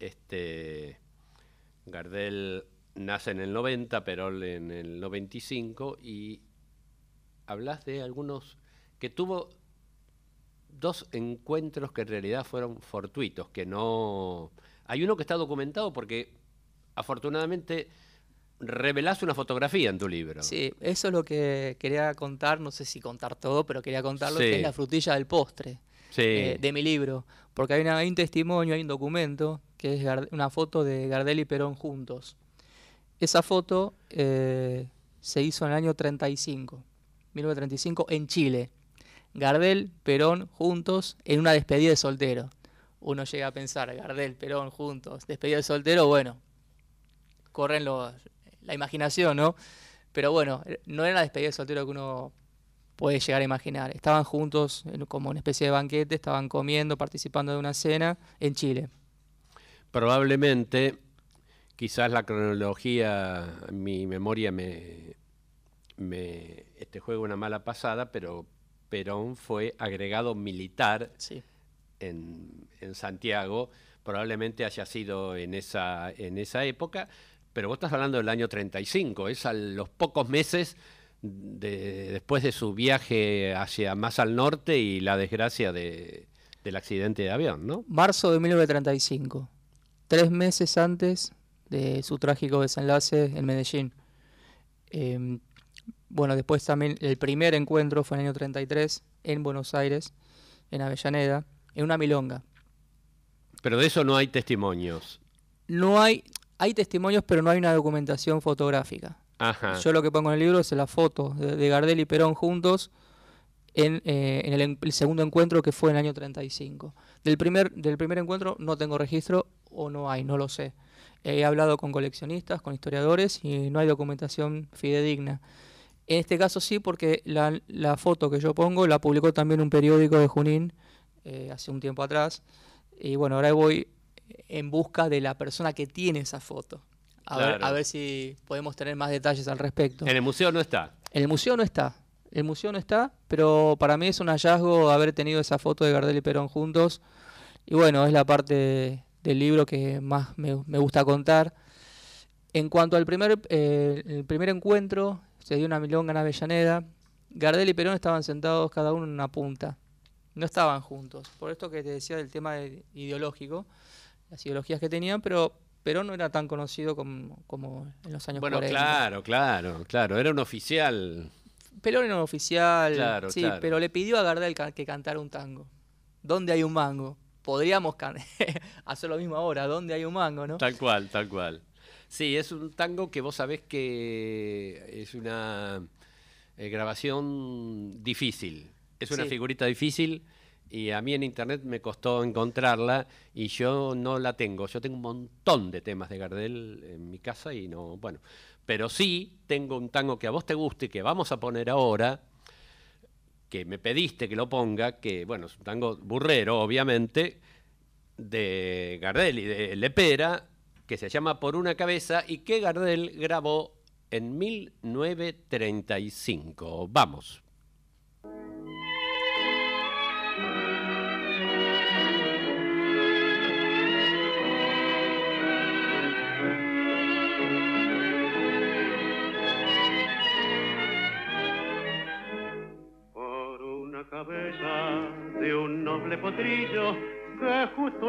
Este Gardel nace en el 90, Perón en el 95, y hablas de algunos que tuvo dos encuentros que en realidad fueron fortuitos, que no... Hay uno que está documentado porque afortunadamente revelás una fotografía en tu libro.
Sí, eso es lo que quería contar, no sé si contar todo, pero quería contarlo, que
Sí.
es la frutilla del postre
Sí.
eh, de mi libro. Porque hay, una- hay un testimonio, hay un documento, que es una foto de Gardel y Perón juntos. Esa foto eh, se hizo en el año 35, 1935, en Chile. Gardel, Perón juntos en una despedida de soltero. Uno llega a pensar, Gardel, Perón juntos, despedida de soltero, bueno, corren los, la imaginación, ¿no? Pero bueno, no era la despedida de soltero que uno puede llegar a imaginar. Estaban juntos en- como una especie de banquete, estaban comiendo, participando de una cena en Chile.
Probablemente, quizás la cronología, mi memoria me, me este juega una mala pasada, pero Perón fue agregado militar en, en Santiago. Probablemente haya sido en esa, en esa época, pero vos estás hablando del año 35, es a los pocos meses de- después de su viaje hacia más al norte y la desgracia de- del accidente de avión, ¿no?
Marzo de 1935, tres meses antes de su trágico desenlace en Medellín. Eh, bueno, después también el primer encuentro fue en el año 33 en Buenos Aires, en Avellaneda, en una milonga.
Pero de eso no hay testimonios.
No hay, hay testimonios, pero no hay una documentación fotográfica.
Ajá.
Yo lo que pongo en el libro es la foto de, de Gardel y Perón juntos en, eh, en el, segundo encuentro que fue en el año 35. Del primer, del primer encuentro no tengo registro o no hay, no lo sé. He hablado con coleccionistas, con historiadores y no hay documentación fidedigna. En este caso sí, porque la, la foto que yo pongo la publicó también un periódico de Junín eh, hace un tiempo atrás. Y bueno, ahora voy en busca de la persona que tiene esa foto. A, ver,
Claro.
a ver si podemos tener más detalles al respecto.
En el museo no está.
En el museo no está. El museo no está, pero para mí es un hallazgo haber tenido esa foto de Gardel y Perón juntos. Y bueno, es la parte del libro que más me, me gusta contar. En cuanto al primer, eh, el primer encuentro, se dio una milonga en Avellaneda. Gardel y Perón estaban sentados cada uno en una punta. No estaban juntos. Por esto que te decía del tema de- ideológico, las ideologías que tenían, pero Perón no era tan conocido como, como en los años
Bueno,
40.
claro, claro, claro. Era un oficial.
Perón era un oficial,
Claro,
sí,
claro.
pero le pidió a Gardel que cantara un tango. ¿Dónde hay un mango? Podríamos hacer lo mismo ahora, ¿dónde hay un mango, no?
Tal cual, tal cual. Sí, es un tango que vos sabés que es una eh, grabación difícil. Es una
Sí.
figurita difícil y a mí en internet me costó encontrarla y yo no la tengo. Yo tengo un montón de temas de Gardel en mi casa y no, bueno. Pero sí tengo un tango que a vos te guste y que vamos a poner ahora, que me pediste que lo ponga, que bueno, es un tango burrero, obviamente, de Gardel y de Lepera, que se llama Por una cabeza y que Gardel grabó en 1935. Vamos.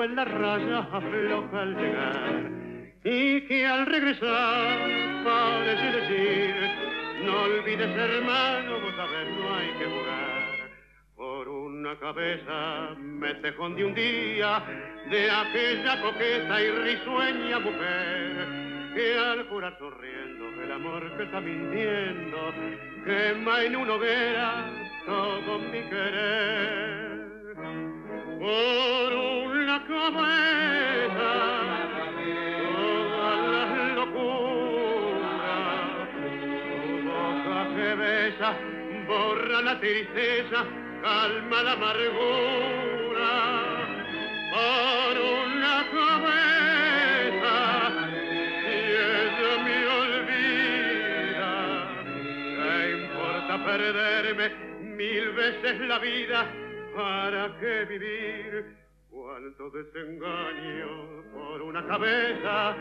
En la raya afloja al llegar y que al regresar parece decir no olvides hermano vos sabés no hay que jugar por una cabeza me tejón de un día de aquella coqueta y risueña mujer que al jurar sonriendo el amor que está mintiendo quema en una hoguera todo mi querer. Por borra la tristeza calma la amargura por una cabeza si ella me olvida ¿Qué importa perderme mil veces la vida? ¿Para qué vivir Cuánto desengaño por una cabeza,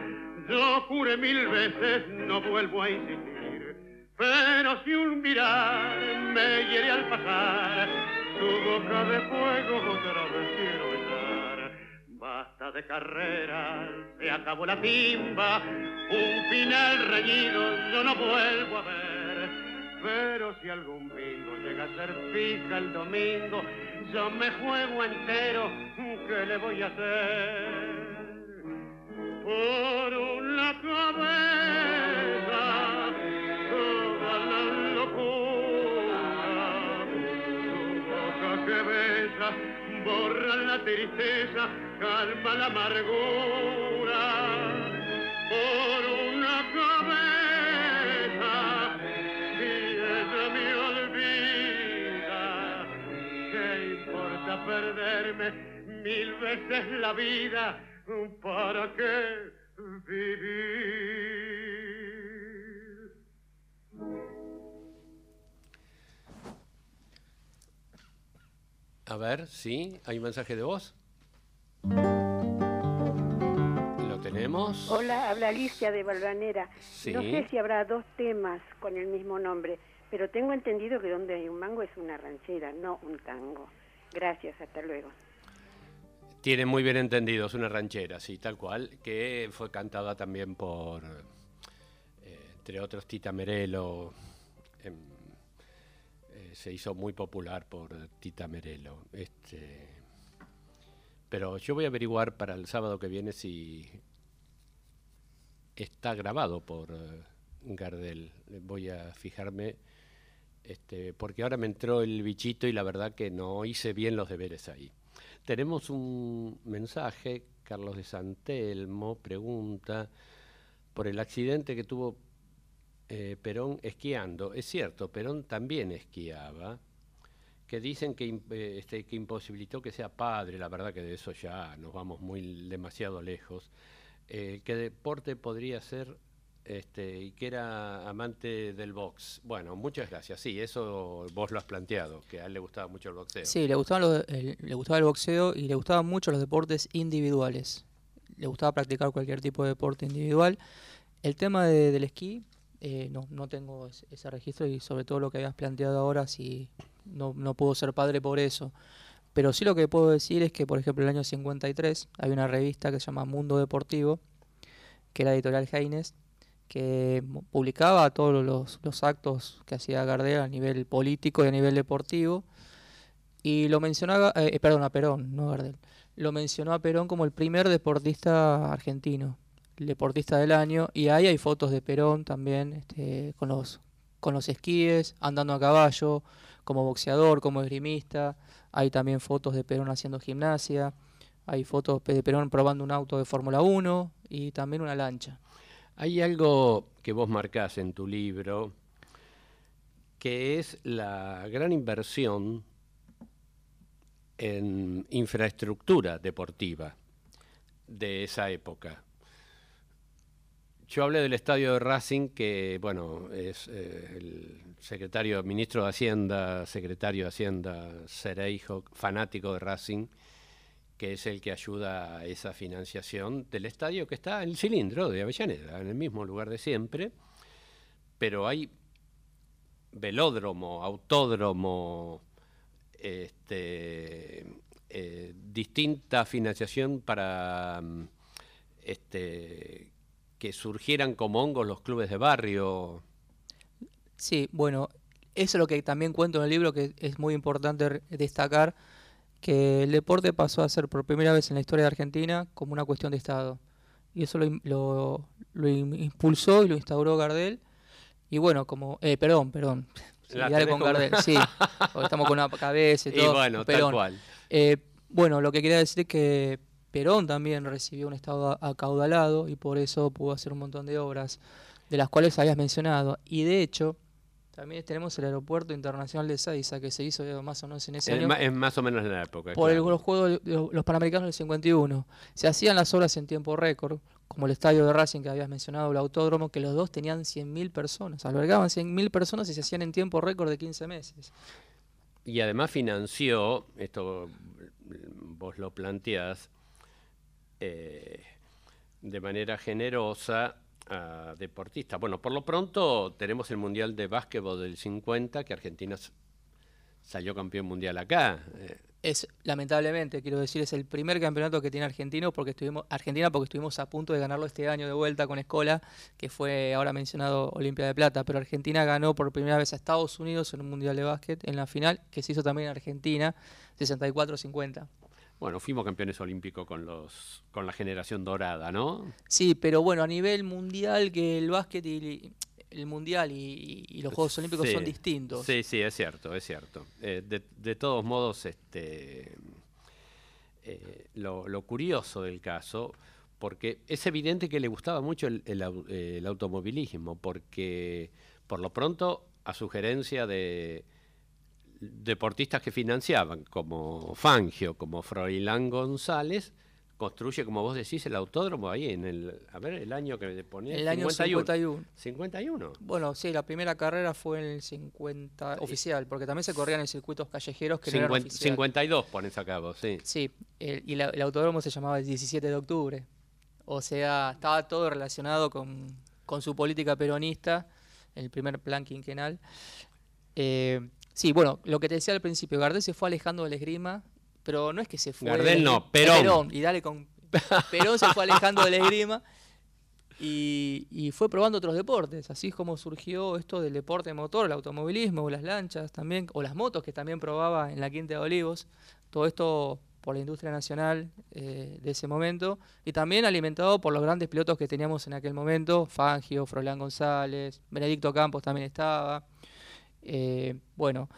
yo juré mil veces, no vuelvo a insistir. Pero si un mirar me hiere al pasar, tu boca de fuego otra vez quiero besar. Basta de carrera, se acabó la timba, un final reñido yo no vuelvo a ver. Pero si algún bingo llega a ser fija el domingo, yo me juego entero, ¿qué le voy a hacer? Por una cabeza, toda la locura, tu boca que besa, borra la tristeza, calma la amargura. Por una cabeza, perderme mil veces la vida? ¿Para qué vivir?
A ver, sí, hay un mensaje de voz. ¿Lo tenemos?
Hola, habla Alicia de Balvanera.
Sí.
No sé si habrá dos temas con el mismo nombre, pero tengo entendido que donde hay un mango es una ranchera, no un tango. Gracias, hasta luego.
Tiene muy bien entendido, es una ranchera, sí, tal cual, que fue cantada también por, eh, entre otros, Tita Merelo. em, eh, se hizo muy popular por Tita Merelo. Este, pero yo voy a averiguar para el sábado que viene si está grabado por eh, Gardel. Voy a fijarme, este, porque ahora me entró el bichito y la verdad que no hice bien los deberes ahí. Tenemos un mensaje, Carlos de Santelmo pregunta por el accidente que tuvo eh, Perón esquiando. Es cierto, Perón también esquiaba, que dicen que, eh, este, que imposibilitó que sea padre, la verdad que de eso ya nos vamos muy demasiado lejos. Eh, ¿Qué deporte podría ser este, y que era amante del box? Bueno, muchas gracias. Sí, eso vos lo has planteado, que a él le gustaba mucho el boxeo.
Sí, le gustaba, lo- el, le gustaba el boxeo y le gustaban mucho los deportes individuales. Le gustaba practicar cualquier tipo de deporte individual. El tema de- del esquí, eh, no, no tengo ese, ese registro y sobre todo lo que habías planteado ahora, si no, no puedo ser padre por eso. Pero sí lo que puedo decir es que, por ejemplo, en el año 53 hay una revista que se llama Mundo Deportivo, que era editorial Heines, que publicaba todos los, actos que hacía Gardel a nivel político y a nivel deportivo. Y lo mencionaba, eh, eh, perdón, a Perón, no Gardel. Lo mencionó a Perón como el primer deportista argentino, el deportista del año. Y ahí hay fotos de Perón también, este, con los con los esquíes, andando a caballo, como boxeador, como esgrimista. Hay también fotos de Perón haciendo gimnasia. Hay fotos de Perón probando un auto de Fórmula 1 y también una lancha.
Hay algo que vos marcás en tu libro, que es la gran inversión en infraestructura deportiva de esa época. Yo hablé del estadio de Racing, que bueno, es eh, el secretario, ministro de Hacienda, secretario de Hacienda, Cereijo, fanático de Racing, que es el que ayuda a esa financiación del estadio que está en el cilindro de Avellaneda, en el mismo lugar de siempre, pero hay velódromo, autódromo, este, eh, distinta financiación para mm, este, que surgieran como hongos los clubes de barrio.
Sí, bueno, eso es lo que también cuento en el libro, que es muy importante destacar, que el deporte pasó a ser por primera vez en la historia de Argentina como una cuestión de Estado. Y eso lo, lo, lo im- impulsó y lo instauró Gardel. Y bueno, como... Eh, perdón, perdón. Sí, con Gardel, sí. estamos con una cabeza y
Y
todo.
bueno, tal cual.
Eh, bueno, lo que quería decir es que Perón también recibió un Estado acaudalado y por eso pudo hacer un montón de obras de las cuales habías mencionado. Y de hecho, también tenemos el Aeropuerto Internacional de Seiza, que se hizo más o menos en ese
Es,
año.
es más o menos en la época.
Por el- los Juegos de los, los Panamericanos del 51. Se hacían las obras en tiempo récord, como el estadio de Racing que habías mencionado, el autódromo, que los dos tenían 100.000 personas. Albergaban 100.000 personas y se hacían en tiempo récord de 15 meses.
Y además financió, esto vos lo planteás, eh, de manera generosa a deportistas. Bueno, por lo pronto tenemos el Mundial de Básquetbol del 50, que Argentina salió campeón mundial acá. Eh,
Es, lamentablemente, quiero decir, es el primer campeonato que tiene Argentino porque estuvimos, Argentina porque estuvimos a punto de ganarlo este año de vuelta con Escola, que fue ahora mencionado Olimpia de Plata, pero Argentina ganó por primera vez a Estados Unidos en un Mundial de Básquet en la final, que se hizo también en Argentina, 64-50.
Bueno, fuimos campeones olímpicos con, los, con la generación dorada, ¿no?
Sí, pero bueno, a nivel mundial que el básquet y el mundial y, y los Juegos Olímpicos
Sí,
son distintos.
Sí, sí, es cierto, es cierto. Eh, de, de todos modos, este, eh, lo, lo curioso del caso, porque es evidente que le gustaba mucho el, el au- el automovilismo, porque por lo pronto, a sugerencia de deportistas que financiaban, como Fangio, como Froilán González, construye, como vos decís, el autódromo ahí en el, a ver, el año que me ponía.
El año 51.
51.
Bueno, sí, la primera carrera fue en el 50 oficial, porque también se corrían en circuitos callejeros que no eran
50
oficial.
52 pones a cabo, sí.
Sí, el- y la- el autódromo se llamaba el 17 de octubre. O sea, estaba todo relacionado con, con su política peronista, el primer plan quinquenal. Eh, sí, bueno, lo que te decía al principio, Gardel se fue alejando del esgrima, pero no es que se fue...
Gardel
del-
no,
eh,
Perón.
y dale con... Perón se fue alejando del esgrima y, y fue probando otros deportes, así es como surgió esto del deporte motor, el automovilismo, o las lanchas también, o las motos que también probaba en la Quinta de Olivos, todo esto por la industria nacional eh, de ese momento, y también alimentado por los grandes pilotos que teníamos en aquel momento, Fangio, Froilán González, Benedicto Campos también estaba, eh, bueno,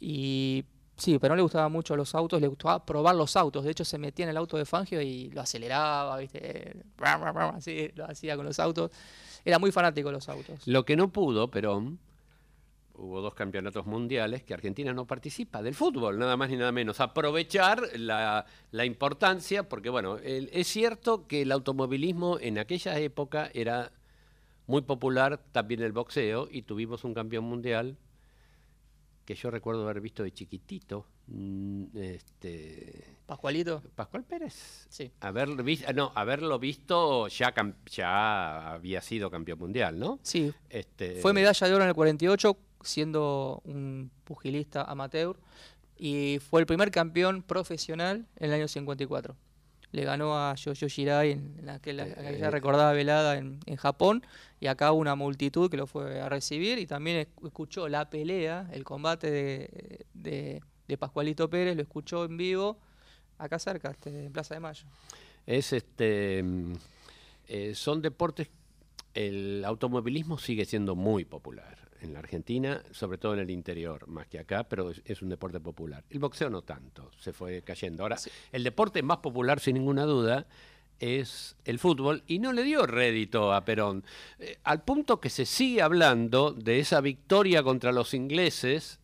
y sí, pero no le gustaban mucho los autos, le gustaba probar los autos. De hecho, se metía en el auto de Fangio y lo aceleraba, ¿viste? Así lo hacía con los autos. Era muy fanático de los autos.
Lo que no pudo, Perón, hubo dos campeonatos mundiales que Argentina no participa del fútbol, nada más ni nada menos. Aprovechar la, la importancia, porque bueno, el- es cierto que el automovilismo en aquella época era muy popular, también el boxeo, y tuvimos un campeón mundial que yo recuerdo haber visto de chiquitito. mm, Este,
¿Pascualito?
Pascual Pérez.
Sí.
Haber vis- ah, no, haberlo visto ya había sido campeón mundial, ¿no?
Sí.
Este,
Fue medalla de oro en el 48, siendo un pugilista amateur, y fue el primer campeón profesional en el año 54. Le ganó a Yoyo Shirai en, en aquel- aquella
Eh,
recordada velada en, en Japón, y acá hubo una multitud que lo fue a recibir, y también esc- escuchó la pelea, el combate de, de- de Pascualito Pérez, lo escuchó en vivo, acá cerca, este, en Plaza de Mayo.
Es este. eh, son deportes. El automovilismo sigue siendo muy popular en la Argentina, sobre todo en el interior, más que acá, pero es, es un deporte popular. El boxeo no tanto, se fue cayendo. Ahora, el deporte más popular, sin ninguna duda, es el fútbol y no le dio rédito a Perón, Eh, al punto que se sigue hablando de esa victoria contra los ingleses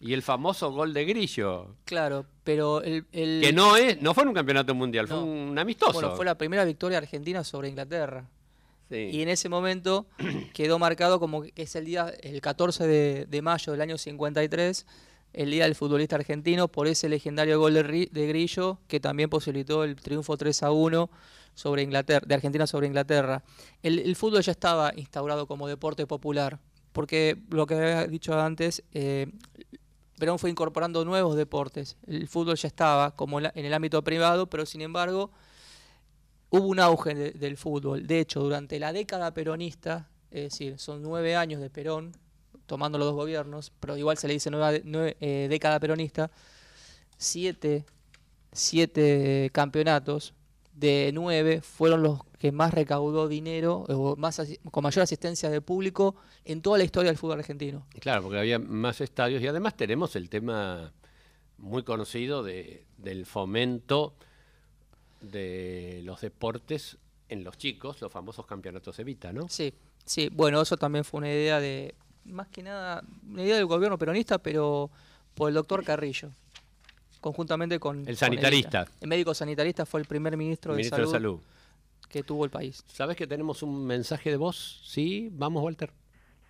y el famoso gol de Grillo,
Claro, pero el... el-
que no es, no fue en un campeonato mundial, fue un amistoso.
Bueno, fue la primera victoria argentina sobre Inglaterra. Y en ese momento quedó marcado como que es el día, el 14 de, mayo del año 53, el día del futbolista argentino, por ese legendario gol de, Ri- de Grillo, que también posibilitó el triunfo 3 a 1 sobre Inglaterra, de Argentina sobre Inglaterra. El, fútbol ya estaba instaurado como deporte popular, porque lo que había dicho antes, eh, Perón fue incorporando nuevos deportes. El fútbol ya estaba como en el ámbito privado, pero sin embargo hubo un auge de- del fútbol. De hecho, durante la década peronista, es decir, son nueve años de Perón, tomando los dos gobiernos, pero igual se le dice eh, década peronista, siete, siete campeonatos de nueve fueron los que más recaudó dinero, o más con mayor asistencia de público en toda la historia del fútbol argentino.
Claro, porque había más estadios y además tenemos el tema muy conocido de, del fomento de los deportes en los chicos, los famosos campeonatos Evita, ¿no?
Sí, sí, bueno, eso también fue una idea de, más que nada, una idea del gobierno peronista, pero por el doctor Carrillo, conjuntamente con... con
sanitarista.
El médico sanitarista fue el primer ministro,
Ministro
de,
de
salud
Salud.
que tuvo el país.
¿Sabes que tenemos un mensaje de voz? Sí, vamos, Walter.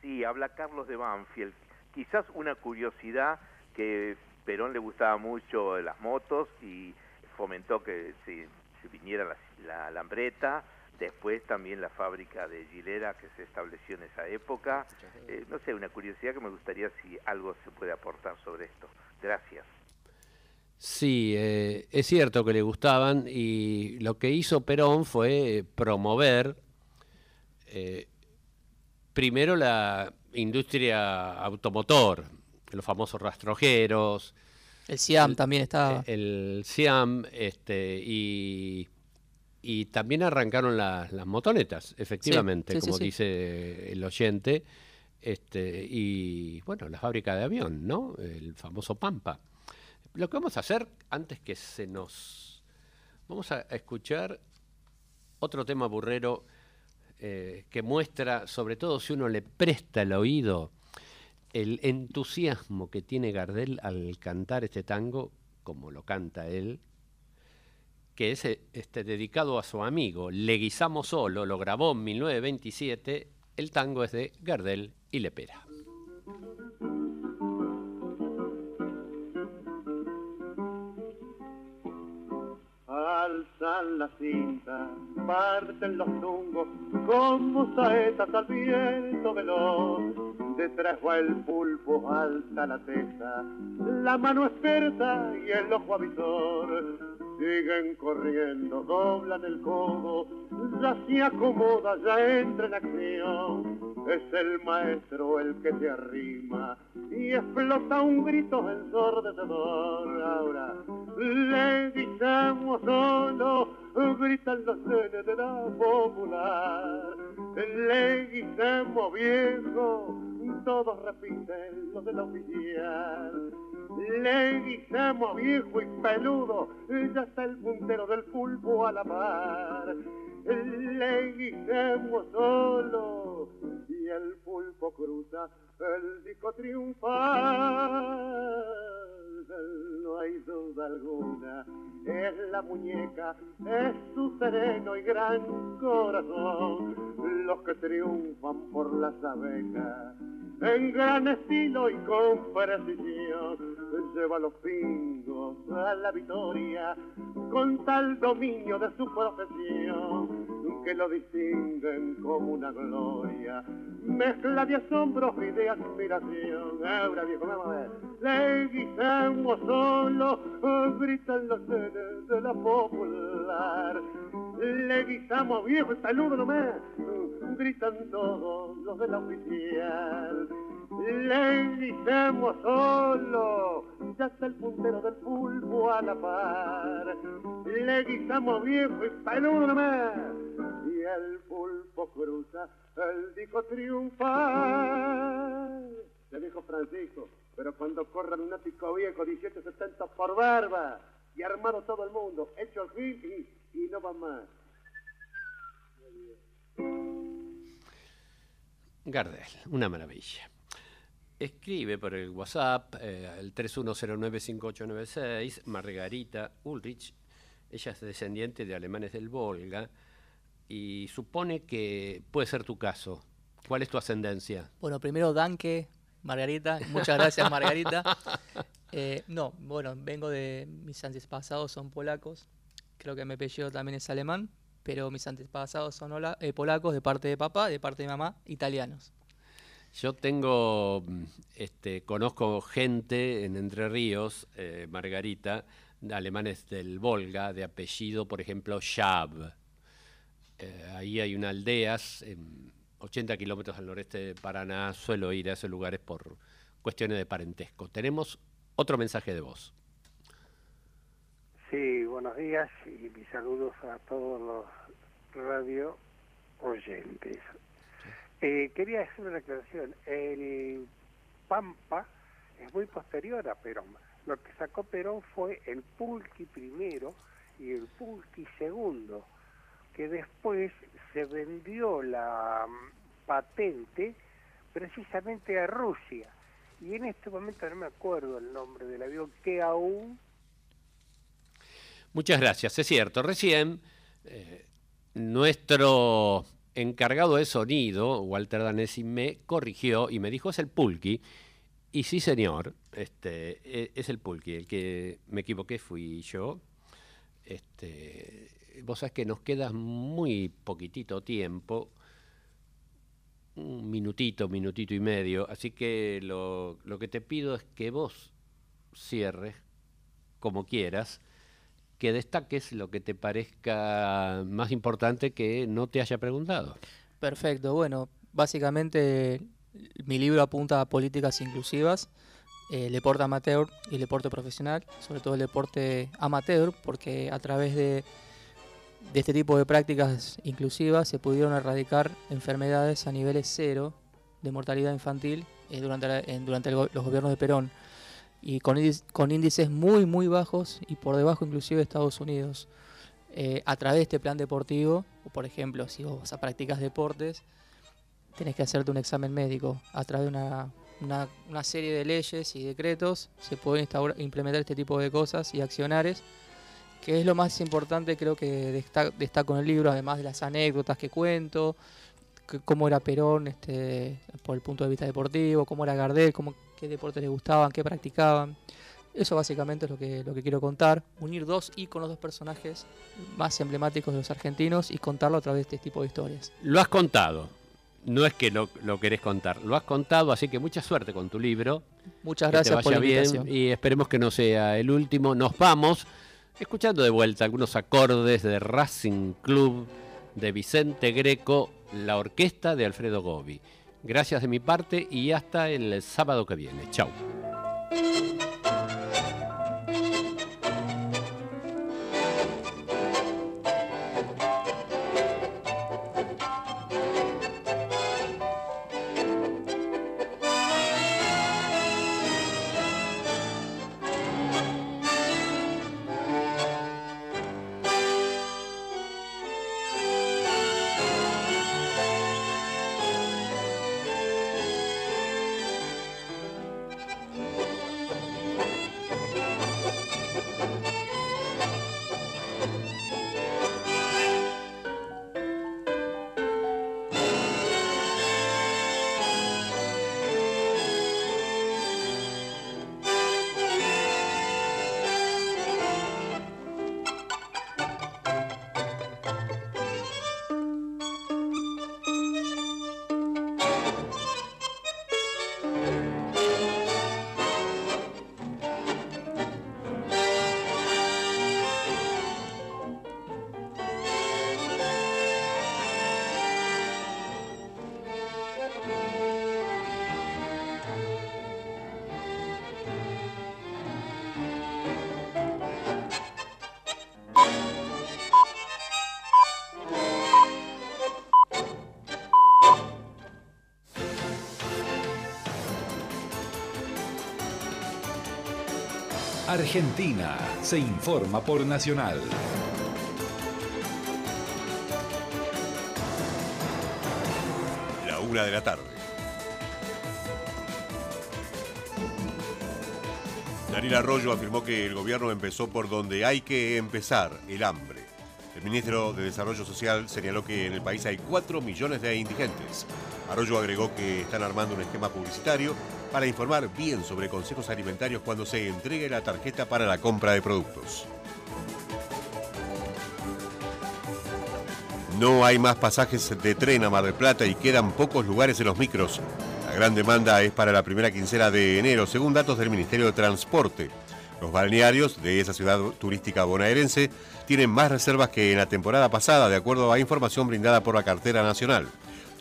Sí, habla Carlos de Banfield. Quizás una curiosidad que Perón le gustaba mucho las motos y fomentó que se, se viniera la, la alambreta, después también la fábrica de Gilera que se estableció en esa época. Eh, no sé, una curiosidad que me gustaría si algo se puede aportar sobre esto. Gracias.
Sí, eh, es cierto que le gustaban y lo que hizo Perón fue promover eh, primero la industria automotor, los famosos rastrojeros.
El Siam también estaba.
El Siam, este, y, y también arrancaron la- las motonetas, efectivamente,
Sí, sí, sí,
como
sí.
dice el oyente. Este, y bueno, la fábrica de avión, ¿no? El famoso Pampa. Lo que vamos a hacer, antes que se nos... Vamos a escuchar otro tema burrero eh, que muestra, sobre todo si uno le presta el oído, el entusiasmo que tiene Gardel al cantar este tango, como lo canta él, que es eh, este, dedicado a su amigo Leguizamo Solo, lo grabó en 1927, el tango es de Gardel y Lepera.
Alzan la cinta, parten los tungos como saetas al viento veloz. Detrás va el pulpo, alta la testa, la mano experta y el ojo avisor. Siguen corriendo, doblan el codo, ya se acomoda, ya entra en acción. Es el maestro el que se arrima y explota un grito ensordecedor. Ahora le gritamos solo, gritan los nenes de la popular. Le gritamos viejo, todos repiten lo del oficial. Le guisamos viejo y peludo, ya está el puntero del pulpo a la par. Le guisamos solo y el pulpo cruza el disco triunfal. No hay duda alguna, es la muñeca, es su sereno y gran corazón, los que triunfan por las abejas en gran estilo y con precisión. Lleva los pingos a la victoria con tal dominio de su profesión que lo distinguen como una gloria. Mezcla de asombros y de admiración. Ahora viejo, vamos a ver. Le guisamos solo, gritan los seres de la popular. Le guisamos viejo saludo nomás, gritan todos los de la oficial. Le guisamos solo, ya está el puntero del pulpo a la par. Le guisamos viejo y peludo nomás, y el pulpo cruza el disco triunfal. Le dijo Francisco, pero cuando corran un ático viejo 1770 por barba y armado todo el mundo, hecho el gil y no va más.
Gardel, una maravilla. Escribe por el WhatsApp, eh, el 31095896, Margarita Ulrich. Ella es descendiente de alemanes del Volga y supone que puede ser tu caso. ¿Cuál es tu ascendencia?
Bueno, primero Danke, Margarita. Muchas gracias, Margarita. Eh, no, bueno, vengo de. Mis antepasados son polacos. Creo que mi apellido también es alemán. Pero mis antepasados son eh, polacos de parte de papá, de parte de mamá, italianos.
Yo tengo, mm, este, conozco gente en Entre Ríos, eh, Margarita, alemanes del Volga, de apellido, por ejemplo, Schab. Eh, ahí hay una aldeas, en 80 kilómetros al noreste de Paraná, suelo ir a esos lugares por cuestiones de parentesco. Tenemos otro mensaje de voz.
Sí, buenos días y mis saludos a todos los radio oyentes. Eh, quería hacer una aclaración. El Pampa es muy posterior a Perón. Lo que sacó Perón fue el Pulqui primero y el Pulqui segundo, que después se vendió la mm, patente precisamente a Rusia. Y en este momento no me acuerdo el nombre del avión que aún
Muchas gracias, es cierto. Recién eh, nuestro encargado de sonido, Walter Danesi, me corrigió y me dijo es el Pulqui. Y sí, señor, este, e- es el Pulqui. El que me equivoqué fui yo. Este, vos sabés que nos queda muy poquitito tiempo, un minutito, minutito y medio, así que lo, lo que te pido es que vos cierres como quieras, que destaques lo que te parezca más importante que no te haya preguntado.
Perfecto, bueno, básicamente mi libro apunta a políticas inclusivas, el deporte amateur y deporte profesional, sobre todo el deporte amateur, porque a través de, este tipo de prácticas inclusivas se pudieron erradicar enfermedades a niveles cero de mortalidad infantil eh, durante, la- en- durante el los gobiernos de Perón y con, con índices muy muy bajos y por debajo inclusive de Estados Unidos. Eh, a través de este plan deportivo, o por ejemplo, si vos practicas deportes, tenés que hacerte un examen médico. A través de una, una- serie de leyes y decretos se pueden implementar este tipo de cosas y accionares, que es lo más importante creo que desta- destaco en el libro, además de las anécdotas que cuento, cómo era Perón este, por el punto de vista deportivo, cómo era Gardel, cómo, qué deportes les gustaban, qué practicaban. Eso básicamente es lo que, lo que quiero contar, unir dos íconos, dos personajes más emblemáticos de los argentinos y contarlo a través de este tipo de historias.
Lo has contado, no es que lo, lo querés contar, lo has contado, así que mucha suerte con tu libro.
Muchas
que te
gracias por la
bien
invitación.
y esperemos que no sea el último. Nos vamos escuchando de vuelta algunos acordes de Racing Club de Vicente Greco, la orquesta de Alfredo Gobi. Gracias de mi parte y hasta el sábado que viene. Chau.
Argentina se informa por Nacional.
La una de la tarde. Daniel Arroyo afirmó que el gobierno empezó por donde hay que empezar, el hambre. El ministro de Desarrollo Social señaló que en el país hay 4 millones de indigentes. Arroyo agregó que están armando un esquema publicitario para informar bien sobre consejos alimentarios cuando se entregue la tarjeta para la compra de productos. No hay más pasajes de tren a Mar del Plata y quedan pocos lugares en los micros. La gran demanda es para la primera quincena de enero, según datos del Ministerio de Transporte. Los balnearios de esa ciudad turística bonaerense tienen más reservas que en la temporada pasada, de acuerdo a información brindada por la cartera nacional.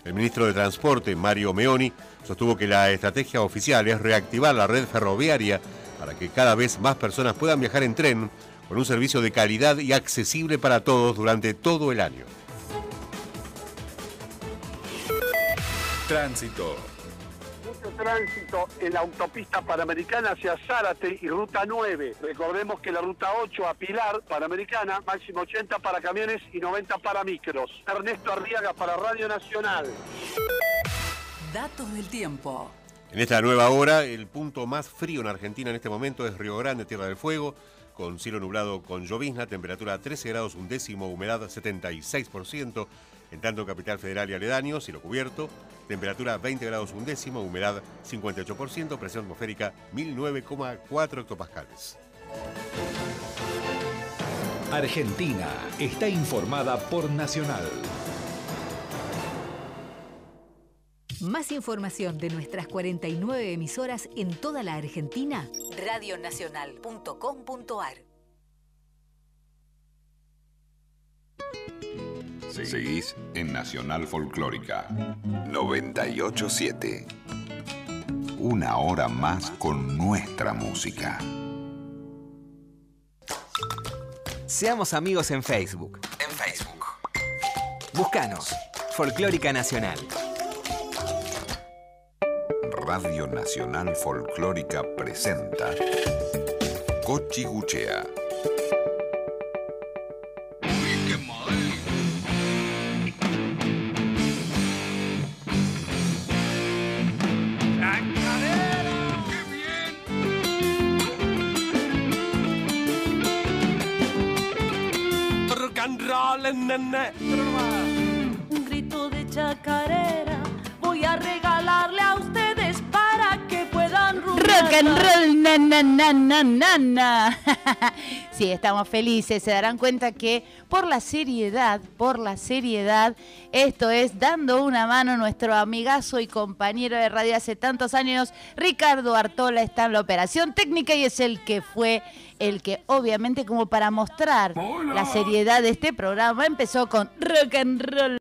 El ministro de Transporte, Mario Meoni, sostuvo que la estrategia oficial es reactivar la red ferroviaria para que cada vez más personas puedan viajar en tren con un servicio de calidad y accesible para todos durante todo el año.
Tránsito.
Tránsito en la autopista panamericana hacia Zárate y ruta 9. Recordemos que la ruta 8 a Pilar, panamericana, máximo 80 para camiones y 90 para micros. Ernesto Arriaga para Radio Nacional.
Datos del tiempo.
En esta nueva hora, el punto más frío en Argentina en este momento es Río Grande, Tierra del Fuego, con cielo nublado con llovizna, temperatura 13 grados un décimo, humedad 76%, en tanto Capital Federal y aledaños, cielo cubierto, temperatura 20 grados un décimo, humedad 58%, presión atmosférica 1009,4 hectopascales.
Argentina está informada por Nacional.
Más información de nuestras 49 emisoras en toda la Argentina, radionacional.com.ar.
Seguís en Nacional Folclórica 987. Una hora más con nuestra música.
Seamos amigos en Facebook. En Facebook. Búscanos. Folclórica Nacional.
Radio Nacional Folclórica presenta Cochi
Un grito de chacarera voy a regalarle a ustedes para que puedan
Rock and roll, na, na, na, na, na, na. Sí, estamos felices. Se darán cuenta que por la seriedad, por la seriedad, esto es dando una mano nuestro amigazo y compañero de radio hace tantos años, Ricardo Artola, está en la operación técnica y es el que fue el que obviamente como para mostrar la seriedad de este programa empezó con rock and roll.